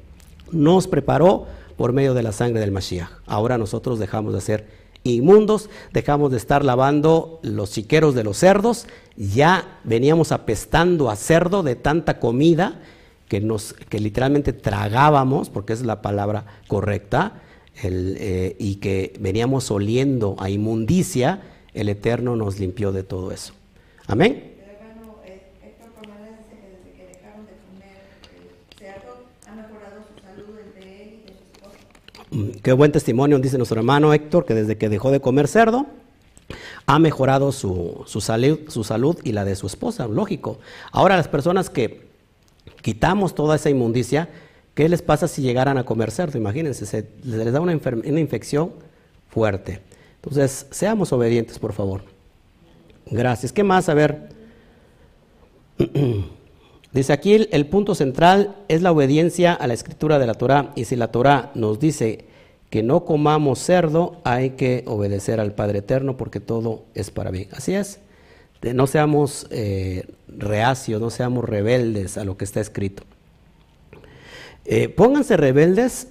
nos preparó por medio de la sangre del Mashiach. Ahora nosotros dejamos de ser inmundos, dejamos de estar lavando los chiqueros de los cerdos, ya veníamos apestando a cerdo de tanta comida que, nos, que literalmente tragábamos, porque es la palabra correcta, eh, y que veníamos oliendo a inmundicia, el Eterno nos limpió de todo eso. Amén. Mm, qué buen testimonio dice nuestro hermano Héctor, que desde que dejó de comer cerdo, ha mejorado su, su, salud, su salud y la de su esposa, lógico. Ahora las personas que quitamos toda esa inmundicia, ¿Qué les pasa si llegaran a comer cerdo? Imagínense, se, les da una, una infección fuerte. Entonces, seamos obedientes, por favor. Gracias. ¿Qué más? A ver. Dice aquí el, punto central es la obediencia a la escritura de la Torah. Y si la Torah nos dice que no comamos cerdo, hay que obedecer al Padre Eterno porque todo es para bien. Así es. No seamos eh, reacios, no seamos rebeldes a lo que está escrito. Eh, pónganse rebeldes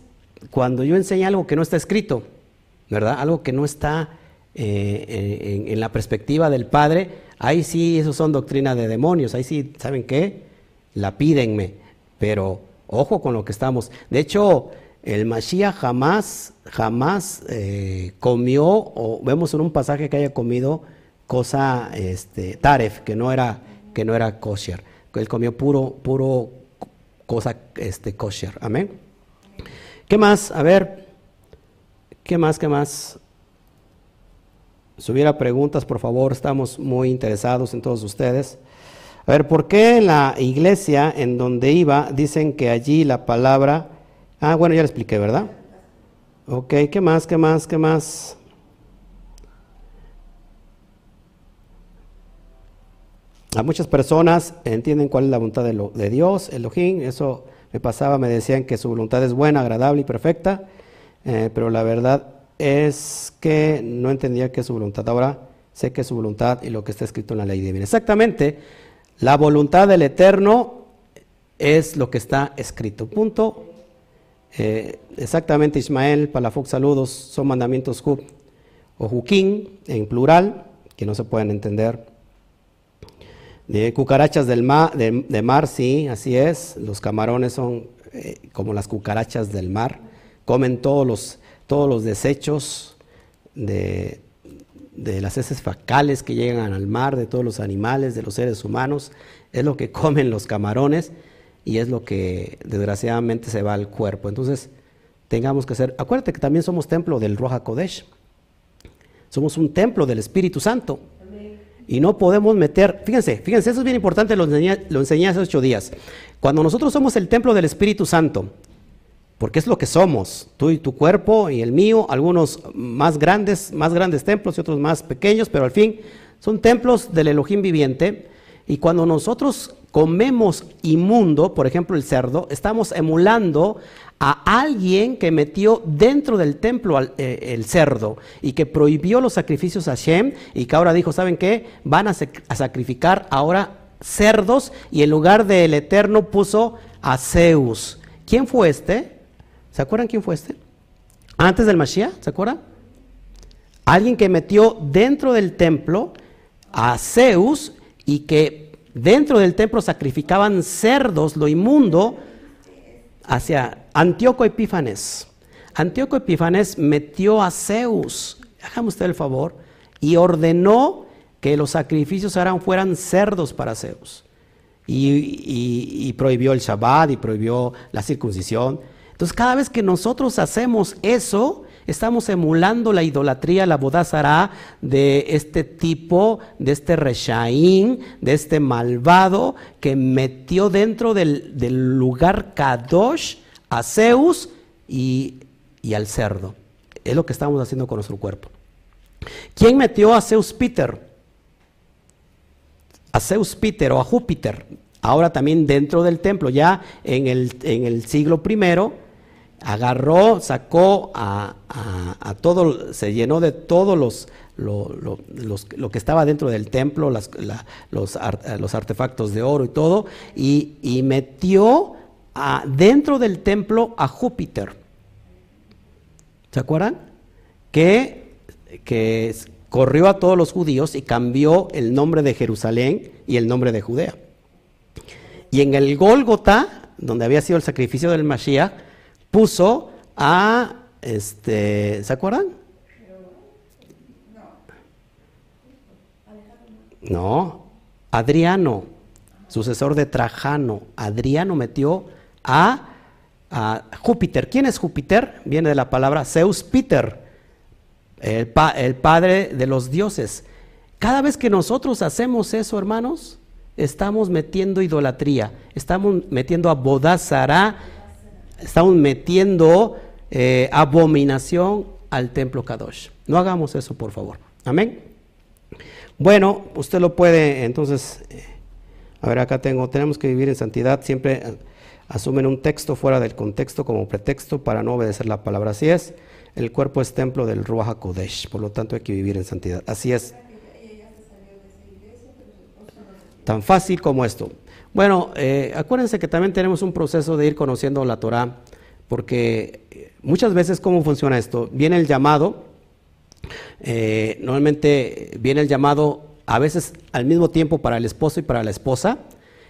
cuando yo enseñe algo que no está escrito, ¿verdad? Algo que no está eh, en, la perspectiva del Padre. Ahí sí, eso son doctrinas de demonios. Ahí sí, ¿saben qué? La pídenme. Pero ojo con lo que estamos. De hecho, el Mashiach jamás, jamás eh, comió, o vemos en un pasaje que haya comido cosa, este, taref, que no era, que no era kosher. Él comió puro, puro cosa este, kosher. Amén. ¿Qué más? A ver, ¿qué más? ¿Qué más? Si hubiera preguntas, por favor, estamos muy interesados en todos ustedes. A ver, ¿por qué la iglesia en donde iba dicen que allí la palabra... Ah, bueno, ya lo expliqué, ¿verdad? Ok, ¿qué más? ¿Qué más? ¿Qué más? A muchas personas entienden cuál es la voluntad de, Dios, Elohim, eso me pasaba, me decían que su voluntad es buena, agradable y perfecta, eh, pero la verdad es que no entendía que es su voluntad. Ahora sé que es su voluntad y lo que está escrito en la ley divina. Exactamente, la voluntad del Eterno es lo que está escrito. Punto. Eh, exactamente, Ismael, Palafox, saludos, son mandamientos Jub o Juquín en plural, que no se pueden entender cucarachas del mar, de, mar, sí, así es. Los camarones son eh, como las cucarachas del mar. Comen todos los, todos los desechos de, de las heces facales que llegan al mar, de todos los animales, de los seres humanos, es lo que comen los camarones y es lo que desgraciadamente se va al cuerpo. Entonces, tengamos que ser, acuérdate que también somos templo del Roja Kodesh, somos un templo del Espíritu Santo. Y no podemos meter, fíjense, fíjense, eso es bien importante, lo enseñé, lo enseñé hace ocho días. Cuando nosotros somos el templo del Espíritu Santo, porque es lo que somos, tú y tu cuerpo y el mío, algunos más grandes, más grandes templos y otros más pequeños, pero al fin son templos del Elohim viviente. Y cuando nosotros comemos inmundo, por ejemplo el cerdo, estamos emulando a alguien que metió dentro del templo eh, el cerdo y que prohibió los sacrificios a Shem y que ahora dijo, ¿saben qué? Van a, a sacrificar ahora cerdos y en lugar del Eterno puso a Zeus. ¿Quién fue este? ¿Se acuerdan quién fue este? Antes del Mashiach, ¿se acuerdan? Alguien que metió dentro del templo a Zeus y que dentro del templo sacrificaban cerdos, lo inmundo, hacia Antíoco Epífanes. Antíoco Epífanes metió a Zeus, hágame usted el favor, y ordenó que los sacrificios fueran cerdos para Zeus. Y, y prohibió el Shabbat y prohibió la circuncisión. Entonces, cada vez que nosotros hacemos eso, estamos emulando la idolatría, la bodazara de este tipo, de este reshaín, de este malvado que metió dentro del, lugar Kadosh a Zeus y, al cerdo. Es lo que estamos haciendo con nuestro cuerpo. ¿Quién metió a Zeus Peter? A Zeus Peter o a Júpiter. Ahora también dentro del templo, ya en el siglo primero, agarró, sacó a, todo, se llenó de todos los, lo, que estaba dentro del templo, los, los, artefactos de oro y todo, y, metió dentro del templo a Júpiter. ¿Se acuerdan? Que, que corrió a todos los judíos y cambió el nombre de Jerusalén y el nombre de Judea. Y en el Gólgota, donde había sido el sacrificio del Mashiach, puso a, este, ¿se acuerdan? No, Adriano, sucesor de Trajano. Adriano metió a, Júpiter. ¿Quién es Júpiter? Viene de la palabra Zeus Peter, el, el, padre de los dioses. Cada vez que nosotros hacemos eso, hermanos, estamos metiendo idolatría, estamos metiendo a Bodazara estamos metiendo eh, abominación al templo Kadosh. No hagamos eso, por favor. Amén. Bueno, usted lo puede, entonces, eh, a ver, acá tengo, tenemos que vivir en santidad. Siempre eh, asumen un texto fuera del contexto como pretexto para no obedecer la palabra. Así es, el cuerpo es templo del Ruach Kodesh, por lo tanto hay que vivir en santidad. Así es. Tan fácil como esto. Bueno, eh, acuérdense que también tenemos un proceso de ir conociendo la Torah, porque eh, muchas veces cómo funciona esto. Viene el llamado, eh, normalmente viene el llamado a veces al mismo tiempo para el esposo y para la esposa.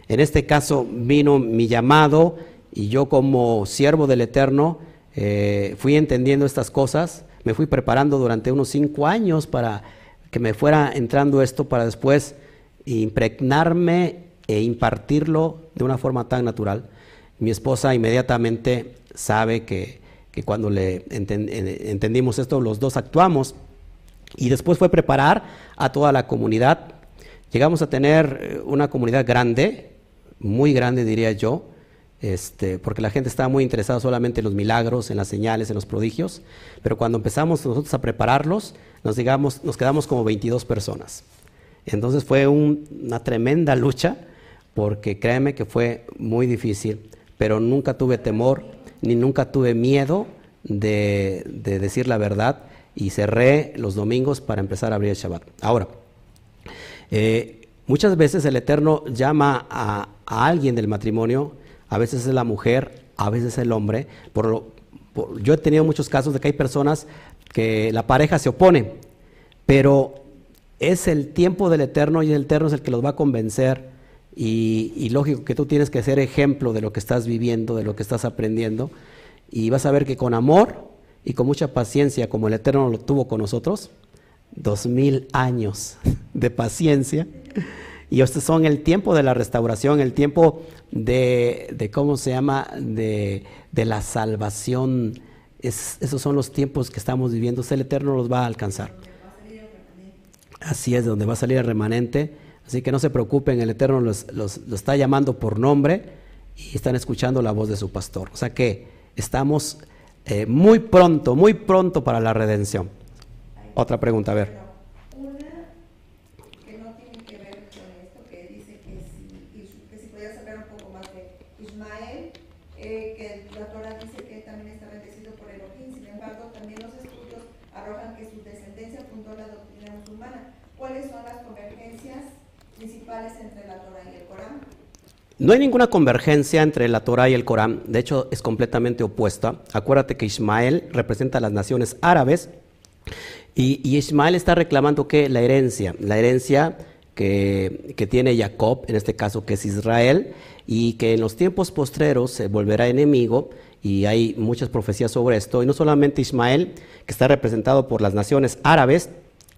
En este caso vino mi llamado y yo como siervo del Eterno fui entendiendo estas cosas, me fui preparando durante unos cinco años para que me fuera entrando esto para después impregnarme e impartirlo de una forma tan natural. Mi esposa inmediatamente sabe que, cuando le entendimos esto, los dos actuamos. Y después fue preparar a toda la comunidad. Llegamos a tener eh, una comunidad grande, muy grande diría yo, este, porque la gente estaba muy interesada solamente en los milagros, en las señales, en los prodigios. Pero cuando empezamos nosotros a prepararlos, nos, digamos, nos quedamos como 22 personas. Entonces fue una tremenda lucha porque créeme que fue muy difícil, pero nunca tuve temor ni nunca tuve miedo de, decir la verdad y cerré los domingos para empezar a abrir el Shabbat. Ahora, eh, muchas veces el Eterno llama a, alguien del matrimonio, a veces es la mujer, a veces es el hombre. Por yo he tenido muchos casos de que hay personas que la pareja se opone, pero es el tiempo del Eterno y el Eterno es el que los va a convencer y, lógico que tú tienes que ser ejemplo de lo que estás viviendo, de lo que estás aprendiendo. Y vas a ver que con amor y con mucha paciencia, como el Eterno lo tuvo con nosotros, dos mil años de paciencia. Y estos son el tiempo de la restauración, el tiempo de, ¿cómo se llama?, de, la salvación. esos son los tiempos que estamos viviendo. El Eterno los va a alcanzar. Así es, donde va a salir el remanente. Así que no se preocupen, el Eterno los, está llamando por nombre y están escuchando la voz de su pastor. O sea que estamos eh, muy pronto, muy pronto para la redención. Otra pregunta, a ver. entre la Torah y el Corán? No hay ninguna convergencia entre la Torah y el Corán, de hecho es completamente opuesta. Acuérdate que Ismael representa a las naciones árabes y, Ismael está reclamando que la herencia, la herencia que, que, tiene Jacob, en este caso que es Israel, y que en los tiempos postreros se volverá enemigo, y hay muchas profecías sobre esto, y no solamente Ismael, que está representado por las naciones árabes,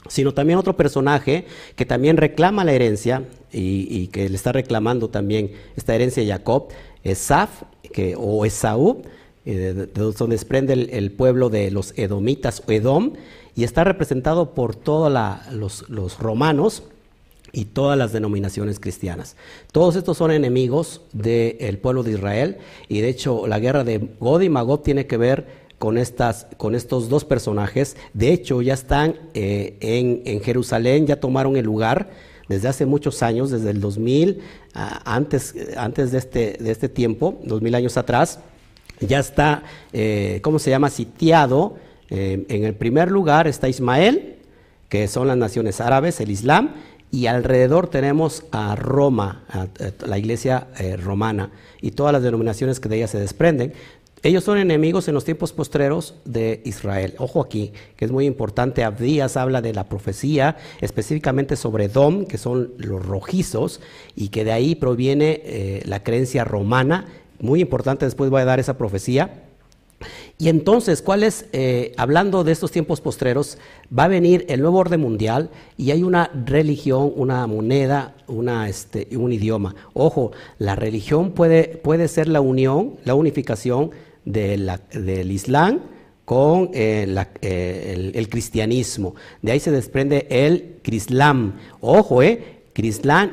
sino también otro personaje que también reclama la herencia y, que le está reclamando también esta herencia a Jacob, Esaf que, o Esaú, eh, de, donde desprende el, pueblo de los edomitas o Edom, y está representado por todos los, romanos y todas las denominaciones cristianas. Todos estos son enemigos del pueblo de Israel, y de hecho la guerra de God y Magog tiene que ver con, estas, con estos dos personajes. De hecho, ya están eh, en, Jerusalén, ya tomaron el lugar desde hace muchos años, desde el 2000, antes, antes de, este, de este tiempo, 2000 años atrás, ya está, eh, ¿cómo se llama?, sitiado. Eh, en el primer lugar está Ismael, que son las naciones árabes, el Islam, y alrededor tenemos a Roma, la iglesia romana, y todas las denominaciones que de ella se desprenden. Ellos son enemigos en los tiempos postreros de Israel. Ojo aquí, que es muy importante. Abdías habla de la profecía específicamente sobre Dom, que son los rojizos, y que de ahí proviene eh, la creencia romana. Muy importante, después voy a dar esa profecía. Y entonces, ¿cuál es, eh, hablando de estos tiempos postreros, va a venir el nuevo orden mundial y hay una religión, una moneda, una, este, un idioma. Ojo, la religión puede, puede ser la unión, la unificación del Islam con eh, eh, el, cristianismo. De ahí se desprende el Crislam. Ojo, eh,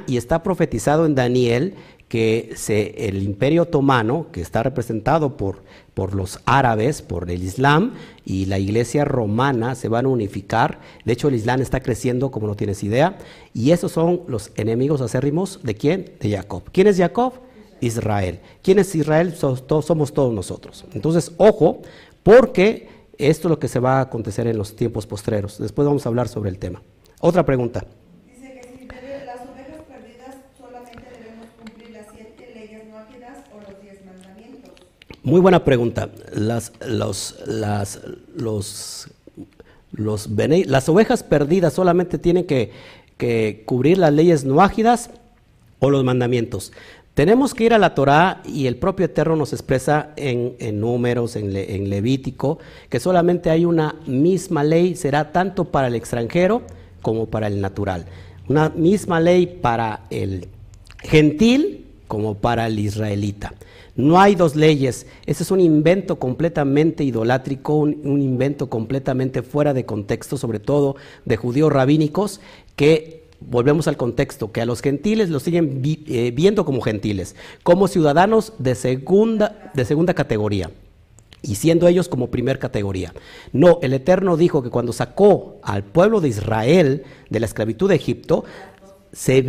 y está profetizado en Daniel que se, el imperio otomano, que está representado por, por los árabes, por el Islam, y la iglesia romana se van a unificar. De hecho, el Islam está creciendo como no tienes idea. Y esos son los enemigos acérrimos de quién? De Jacob. ¿Quién es Jacob? Israel. ¿Quién es Israel? Somos todos nosotros. Entonces, ojo, porque esto es lo que se va a acontecer en los tiempos postreros. Después vamos a hablar sobre el tema. Otra pregunta. Dice que si las ovejas perdidas solamente debemos cumplir las siete leyes no o los diez mandamientos. Muy buena pregunta. Las, los, las, los, los, las ovejas perdidas solamente tienen que, que cubrir las leyes no o los mandamientos. Tenemos que ir a la Torá y el propio Eterno nos expresa en, números, en, Levítico, que solamente hay una misma ley, será tanto para el extranjero como para el natural. Una misma ley para el gentil como para el israelita. No hay dos leyes. Ese es un invento completamente idolátrico, un, invento completamente fuera de contexto, sobre todo de judíos rabínicos, que volvemos al contexto, que a los gentiles los siguen eh, viendo como gentiles, como ciudadanos de segunda, de segunda categoría y siendo ellos como primer categoría. No, el Eterno dijo que cuando sacó al pueblo de Israel de la esclavitud de Egipto, se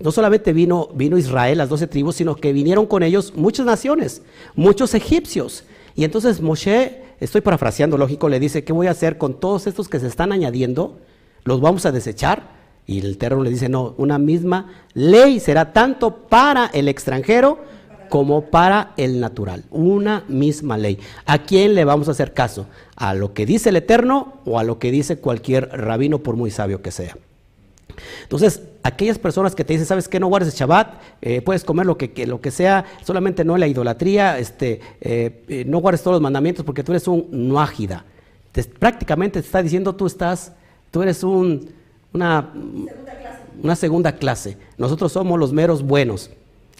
no solamente vino, vino Israel, las doce tribus, sino que vinieron con ellos muchas naciones, muchos egipcios. Y entonces Moshe, estoy parafraseando, lógico, le dice, ¿qué voy a hacer con todos estos que se están añadiendo? ¿Los vamos a desechar? Y el Eterno le dice, no, una misma ley será tanto para el extranjero como para el natural. Una misma ley. ¿A quién le vamos a hacer caso? ¿A lo que dice el Eterno o a lo que dice cualquier rabino, por muy sabio que sea? Entonces, aquellas personas que te dicen, ¿sabes qué? No guardes el Shabbat, eh, puedes comer lo que, lo que sea, solamente no la idolatría, este, eh, eh, no guardes todos los mandamientos porque tú eres un nuágida. prácticamente te está diciendo, tú estás Tú eres un, una, una segunda clase. Nosotros somos los meros buenos.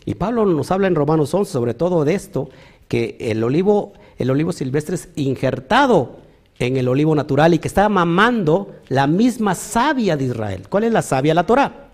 Y Pablo nos habla en Romanos 11 sobre todo de esto, que el olivo, el olivo silvestre es injertado en el olivo natural y que está mamando la misma savia de Israel. ¿Cuál es la savia? La Torah.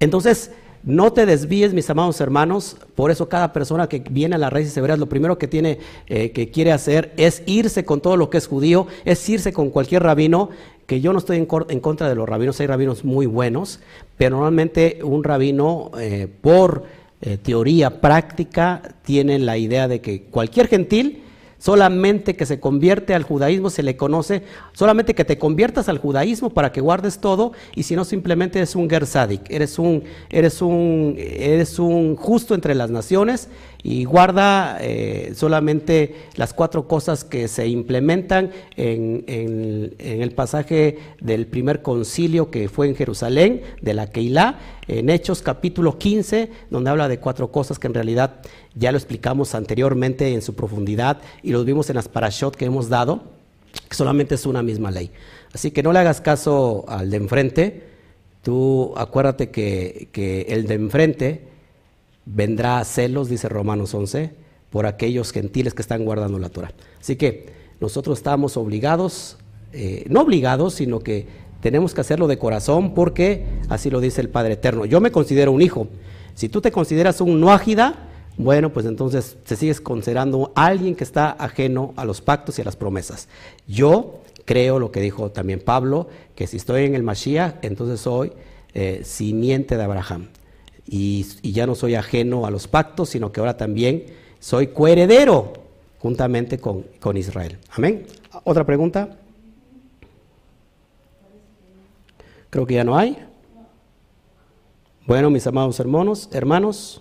Entonces, no te desvíes, mis amados hermanos. Por eso cada persona que viene a la raíz de lo primero que tiene, eh, que quiere hacer es irse con todo lo que es judío, es irse con cualquier rabino. Que yo no estoy en, contra de los rabinos, hay rabinos muy buenos, pero normalmente un rabino eh, por eh, teoría práctica tiene la idea de que cualquier gentil Solamente que se convierte al judaísmo se le conoce, solamente que te conviertas al judaísmo para que guardes todo, y si no simplemente eres un gersadik, eres un, eres un, eres un justo entre las naciones y guarda eh, solamente las cuatro cosas que se implementan en, el pasaje del primer concilio que fue en Jerusalén, de la Keilah, en Hechos capítulo 15, donde habla de cuatro cosas que en realidad ya lo explicamos anteriormente en su profundidad y los vimos en las parashot que hemos dado, que solamente es una misma ley. Así que no le hagas caso al de enfrente, tú acuérdate que, que el de enfrente vendrá a celos, dice Romanos 11, por aquellos gentiles que están guardando la Torah. Así que nosotros estamos obligados, eh, no obligados, sino que tenemos que hacerlo de corazón porque así lo dice el Padre Eterno. Yo me considero un hijo. Si tú te consideras un noágida, bueno, pues entonces te sigues considerando alguien que está ajeno a los pactos y a las promesas. Yo creo lo que dijo también Pablo, que si estoy en el Mashiach, entonces soy eh, simiente de Abraham y, ya no soy ajeno a los pactos, sino que ahora también soy coheredero juntamente con, con Israel. Amén. ¿Otra pregunta? Creo que ya no hay. Bueno, mis amados hermanos, hermanos.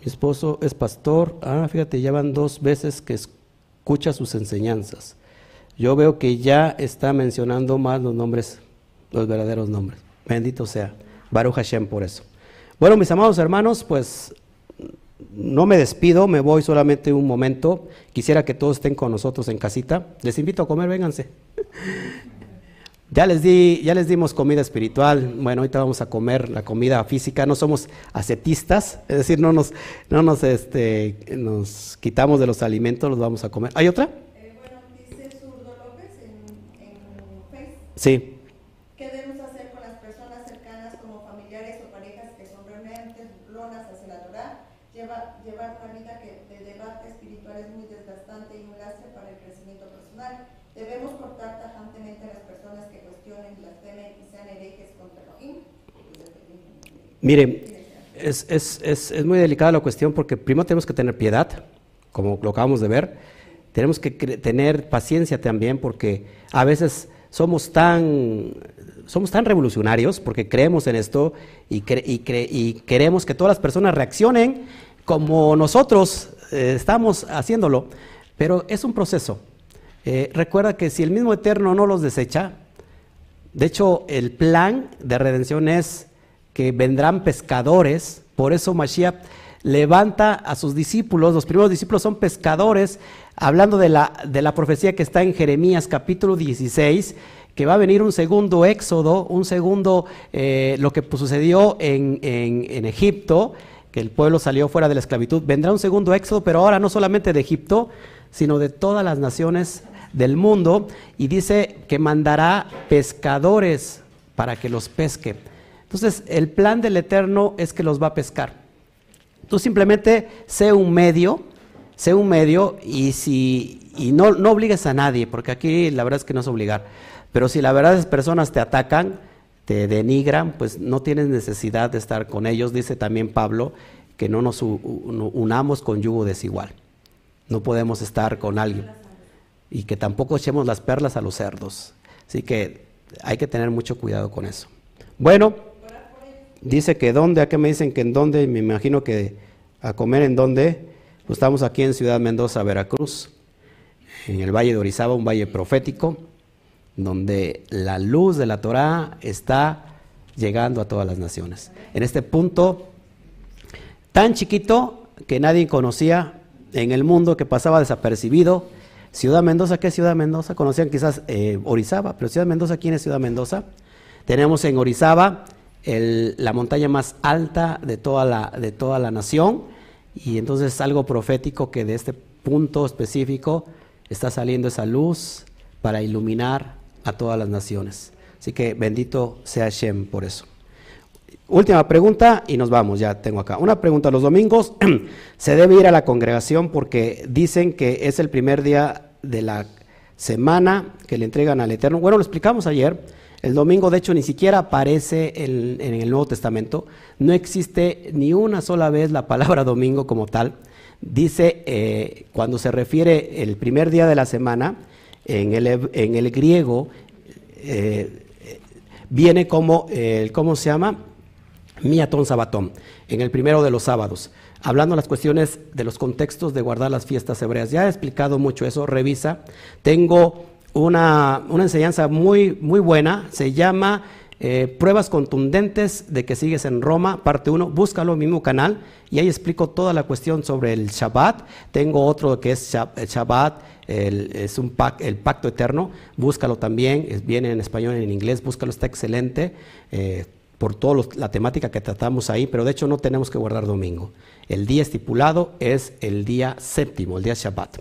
Mi esposo es pastor. Ah, fíjate, ya van dos veces que escucha sus enseñanzas yo veo que ya está mencionando más los nombres, los verdaderos nombres. Bendito sea. Baruch Hashem por eso. Bueno, mis amados hermanos, pues no me despido, me voy solamente un momento. Quisiera que todos estén con nosotros en casita. Les invito a comer, vénganse. Ya les di, ya les dimos comida espiritual. Bueno, ahorita vamos a comer la comida física. No somos ascetistas, es decir, no nos, no nos, este, nos quitamos de los alimentos, los vamos a comer. ¿Hay otra? Sí. ¿Qué debemos hacer con las personas cercanas como familiares o parejas que son realmente lonas hacia la Torah? Lleva, llevar una vida que, de debate espiritual es muy desgastante y un lastre para el crecimiento personal. Debemos cortar tajantemente a las personas que cuestionen, blasfemen y sean herejes contra Elohim. Mire, es, es, es, es, muy delicada la cuestión porque primero tenemos que tener piedad, como lo acabamos de ver. Tenemos que tener paciencia también porque a veces somos tan, somos tan revolucionarios porque creemos en esto y, y, queremos que todas las personas reaccionen como nosotros eh, estamos haciéndolo, pero es un proceso. Eh, recuerda que si el mismo Eterno no los desecha, de hecho el plan de redención es que vendrán pescadores, por eso Mashiach levanta a sus discípulos, los primeros discípulos son pescadores, hablando de la, de la profecía que está en Jeremías capítulo 16, que va a venir un segundo éxodo, un segundo, eh, lo que sucedió en, en, Egipto, que el pueblo salió fuera de la esclavitud, vendrá un segundo éxodo, pero ahora no solamente de Egipto, sino de todas las naciones del mundo, y dice que mandará pescadores para que los pesque. Entonces, el plan del Eterno es que los va a pescar. Tú simplemente sé un medio, sé un medio y si y no, no obligues a nadie, porque aquí la verdad es que no es obligar. Pero si la verdad es personas te atacan, te denigran, pues no tienes necesidad de estar con ellos. Dice también Pablo que no nos unamos con yugo desigual. No podemos estar con alguien. Y que tampoco echemos las perlas a los cerdos. Así que hay que tener mucho cuidado con eso. Bueno. Dice que dónde, ¿a qué me dicen que en dónde? Me imagino que a comer en dónde. Pues estamos aquí en Ciudad Mendoza, Veracruz, en el Valle de Orizaba, un valle profético, donde la luz de la Torá está llegando a todas las naciones. En este punto tan chiquito que nadie conocía en el mundo que pasaba desapercibido. Ciudad Mendoza, ¿qué es Ciudad Mendoza? Conocían quizás eh, Orizaba, pero Ciudad Mendoza, ¿quién es Ciudad Mendoza? Tenemos en Orizaba la montaña más alta de toda, la, de toda la nación y entonces es algo profético que de este punto específico está saliendo esa luz para iluminar a todas las naciones. Así que bendito sea Shem por eso. Última pregunta y nos vamos, ya tengo acá. Una pregunta, los domingos se debe ir a la congregación porque dicen que es el primer día de la semana que le entregan al Eterno. Bueno, lo explicamos ayer. El domingo, de hecho, ni siquiera aparece en, el Nuevo Testamento. No existe ni una sola vez la palabra domingo como tal. Dice, eh, cuando se refiere el primer día de la semana, en el, en el griego eh, viene como, ¿cómo se llama? Miatón Sabatón, en el primero de los sábados, hablando las cuestiones de los contextos de guardar las fiestas hebreas. Ya he explicado mucho eso, revisa. Tengo una, enseñanza muy, muy buena, se llama eh, Pruebas contundentes de que sigues en Roma, parte 1, búscalo mismo canal y ahí explico toda la cuestión sobre el Shabbat. Tengo otro que es Shabbat, es un el pacto eterno, búscalo también, viene en español y en inglés, búscalo, está excelente. Eh, por toda la temática que tratamos ahí, pero de hecho no tenemos que guardar domingo. El día estipulado es el día séptimo, el día Shabbat.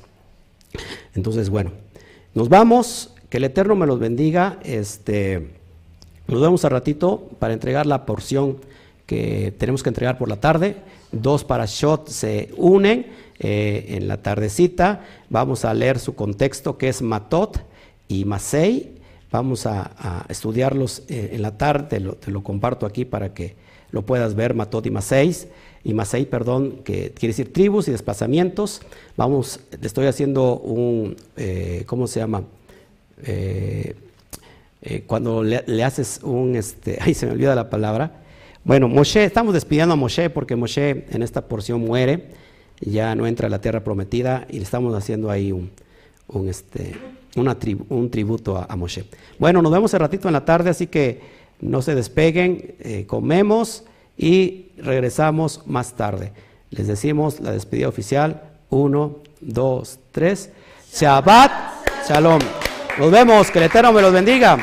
Entonces, bueno, nos vamos, que el Eterno me los bendiga. Este, nos vemos a ratito para entregar la porción que tenemos que entregar por la tarde. Dos parashot se unen eh, en la tardecita. Vamos a leer su contexto que es Matot y Masei Vamos a, estudiarlos eh, en la tarde, te lo, comparto aquí para que lo puedas ver, Matot y Maseis, y Masei, perdón, que quiere decir tribus y desplazamientos. Vamos, estoy haciendo un, eh, ¿cómo se llama? Eh, cuando le, haces un, este, ay, se me olvida la palabra. Bueno, Moshe, estamos despidiendo a Moshe porque Moshe en esta porción muere, ya no entra a la tierra prometida y le estamos haciendo ahí un, un este, un tributo a, Moshe. Bueno, nos vemos el ratito en la tarde, así que no se despeguen, eh, comemos y regresamos más tarde. Les decimos la despedida oficial. Uno, dos, tres. Shabbat, shalom. Nos vemos, que el Eterno me los bendiga.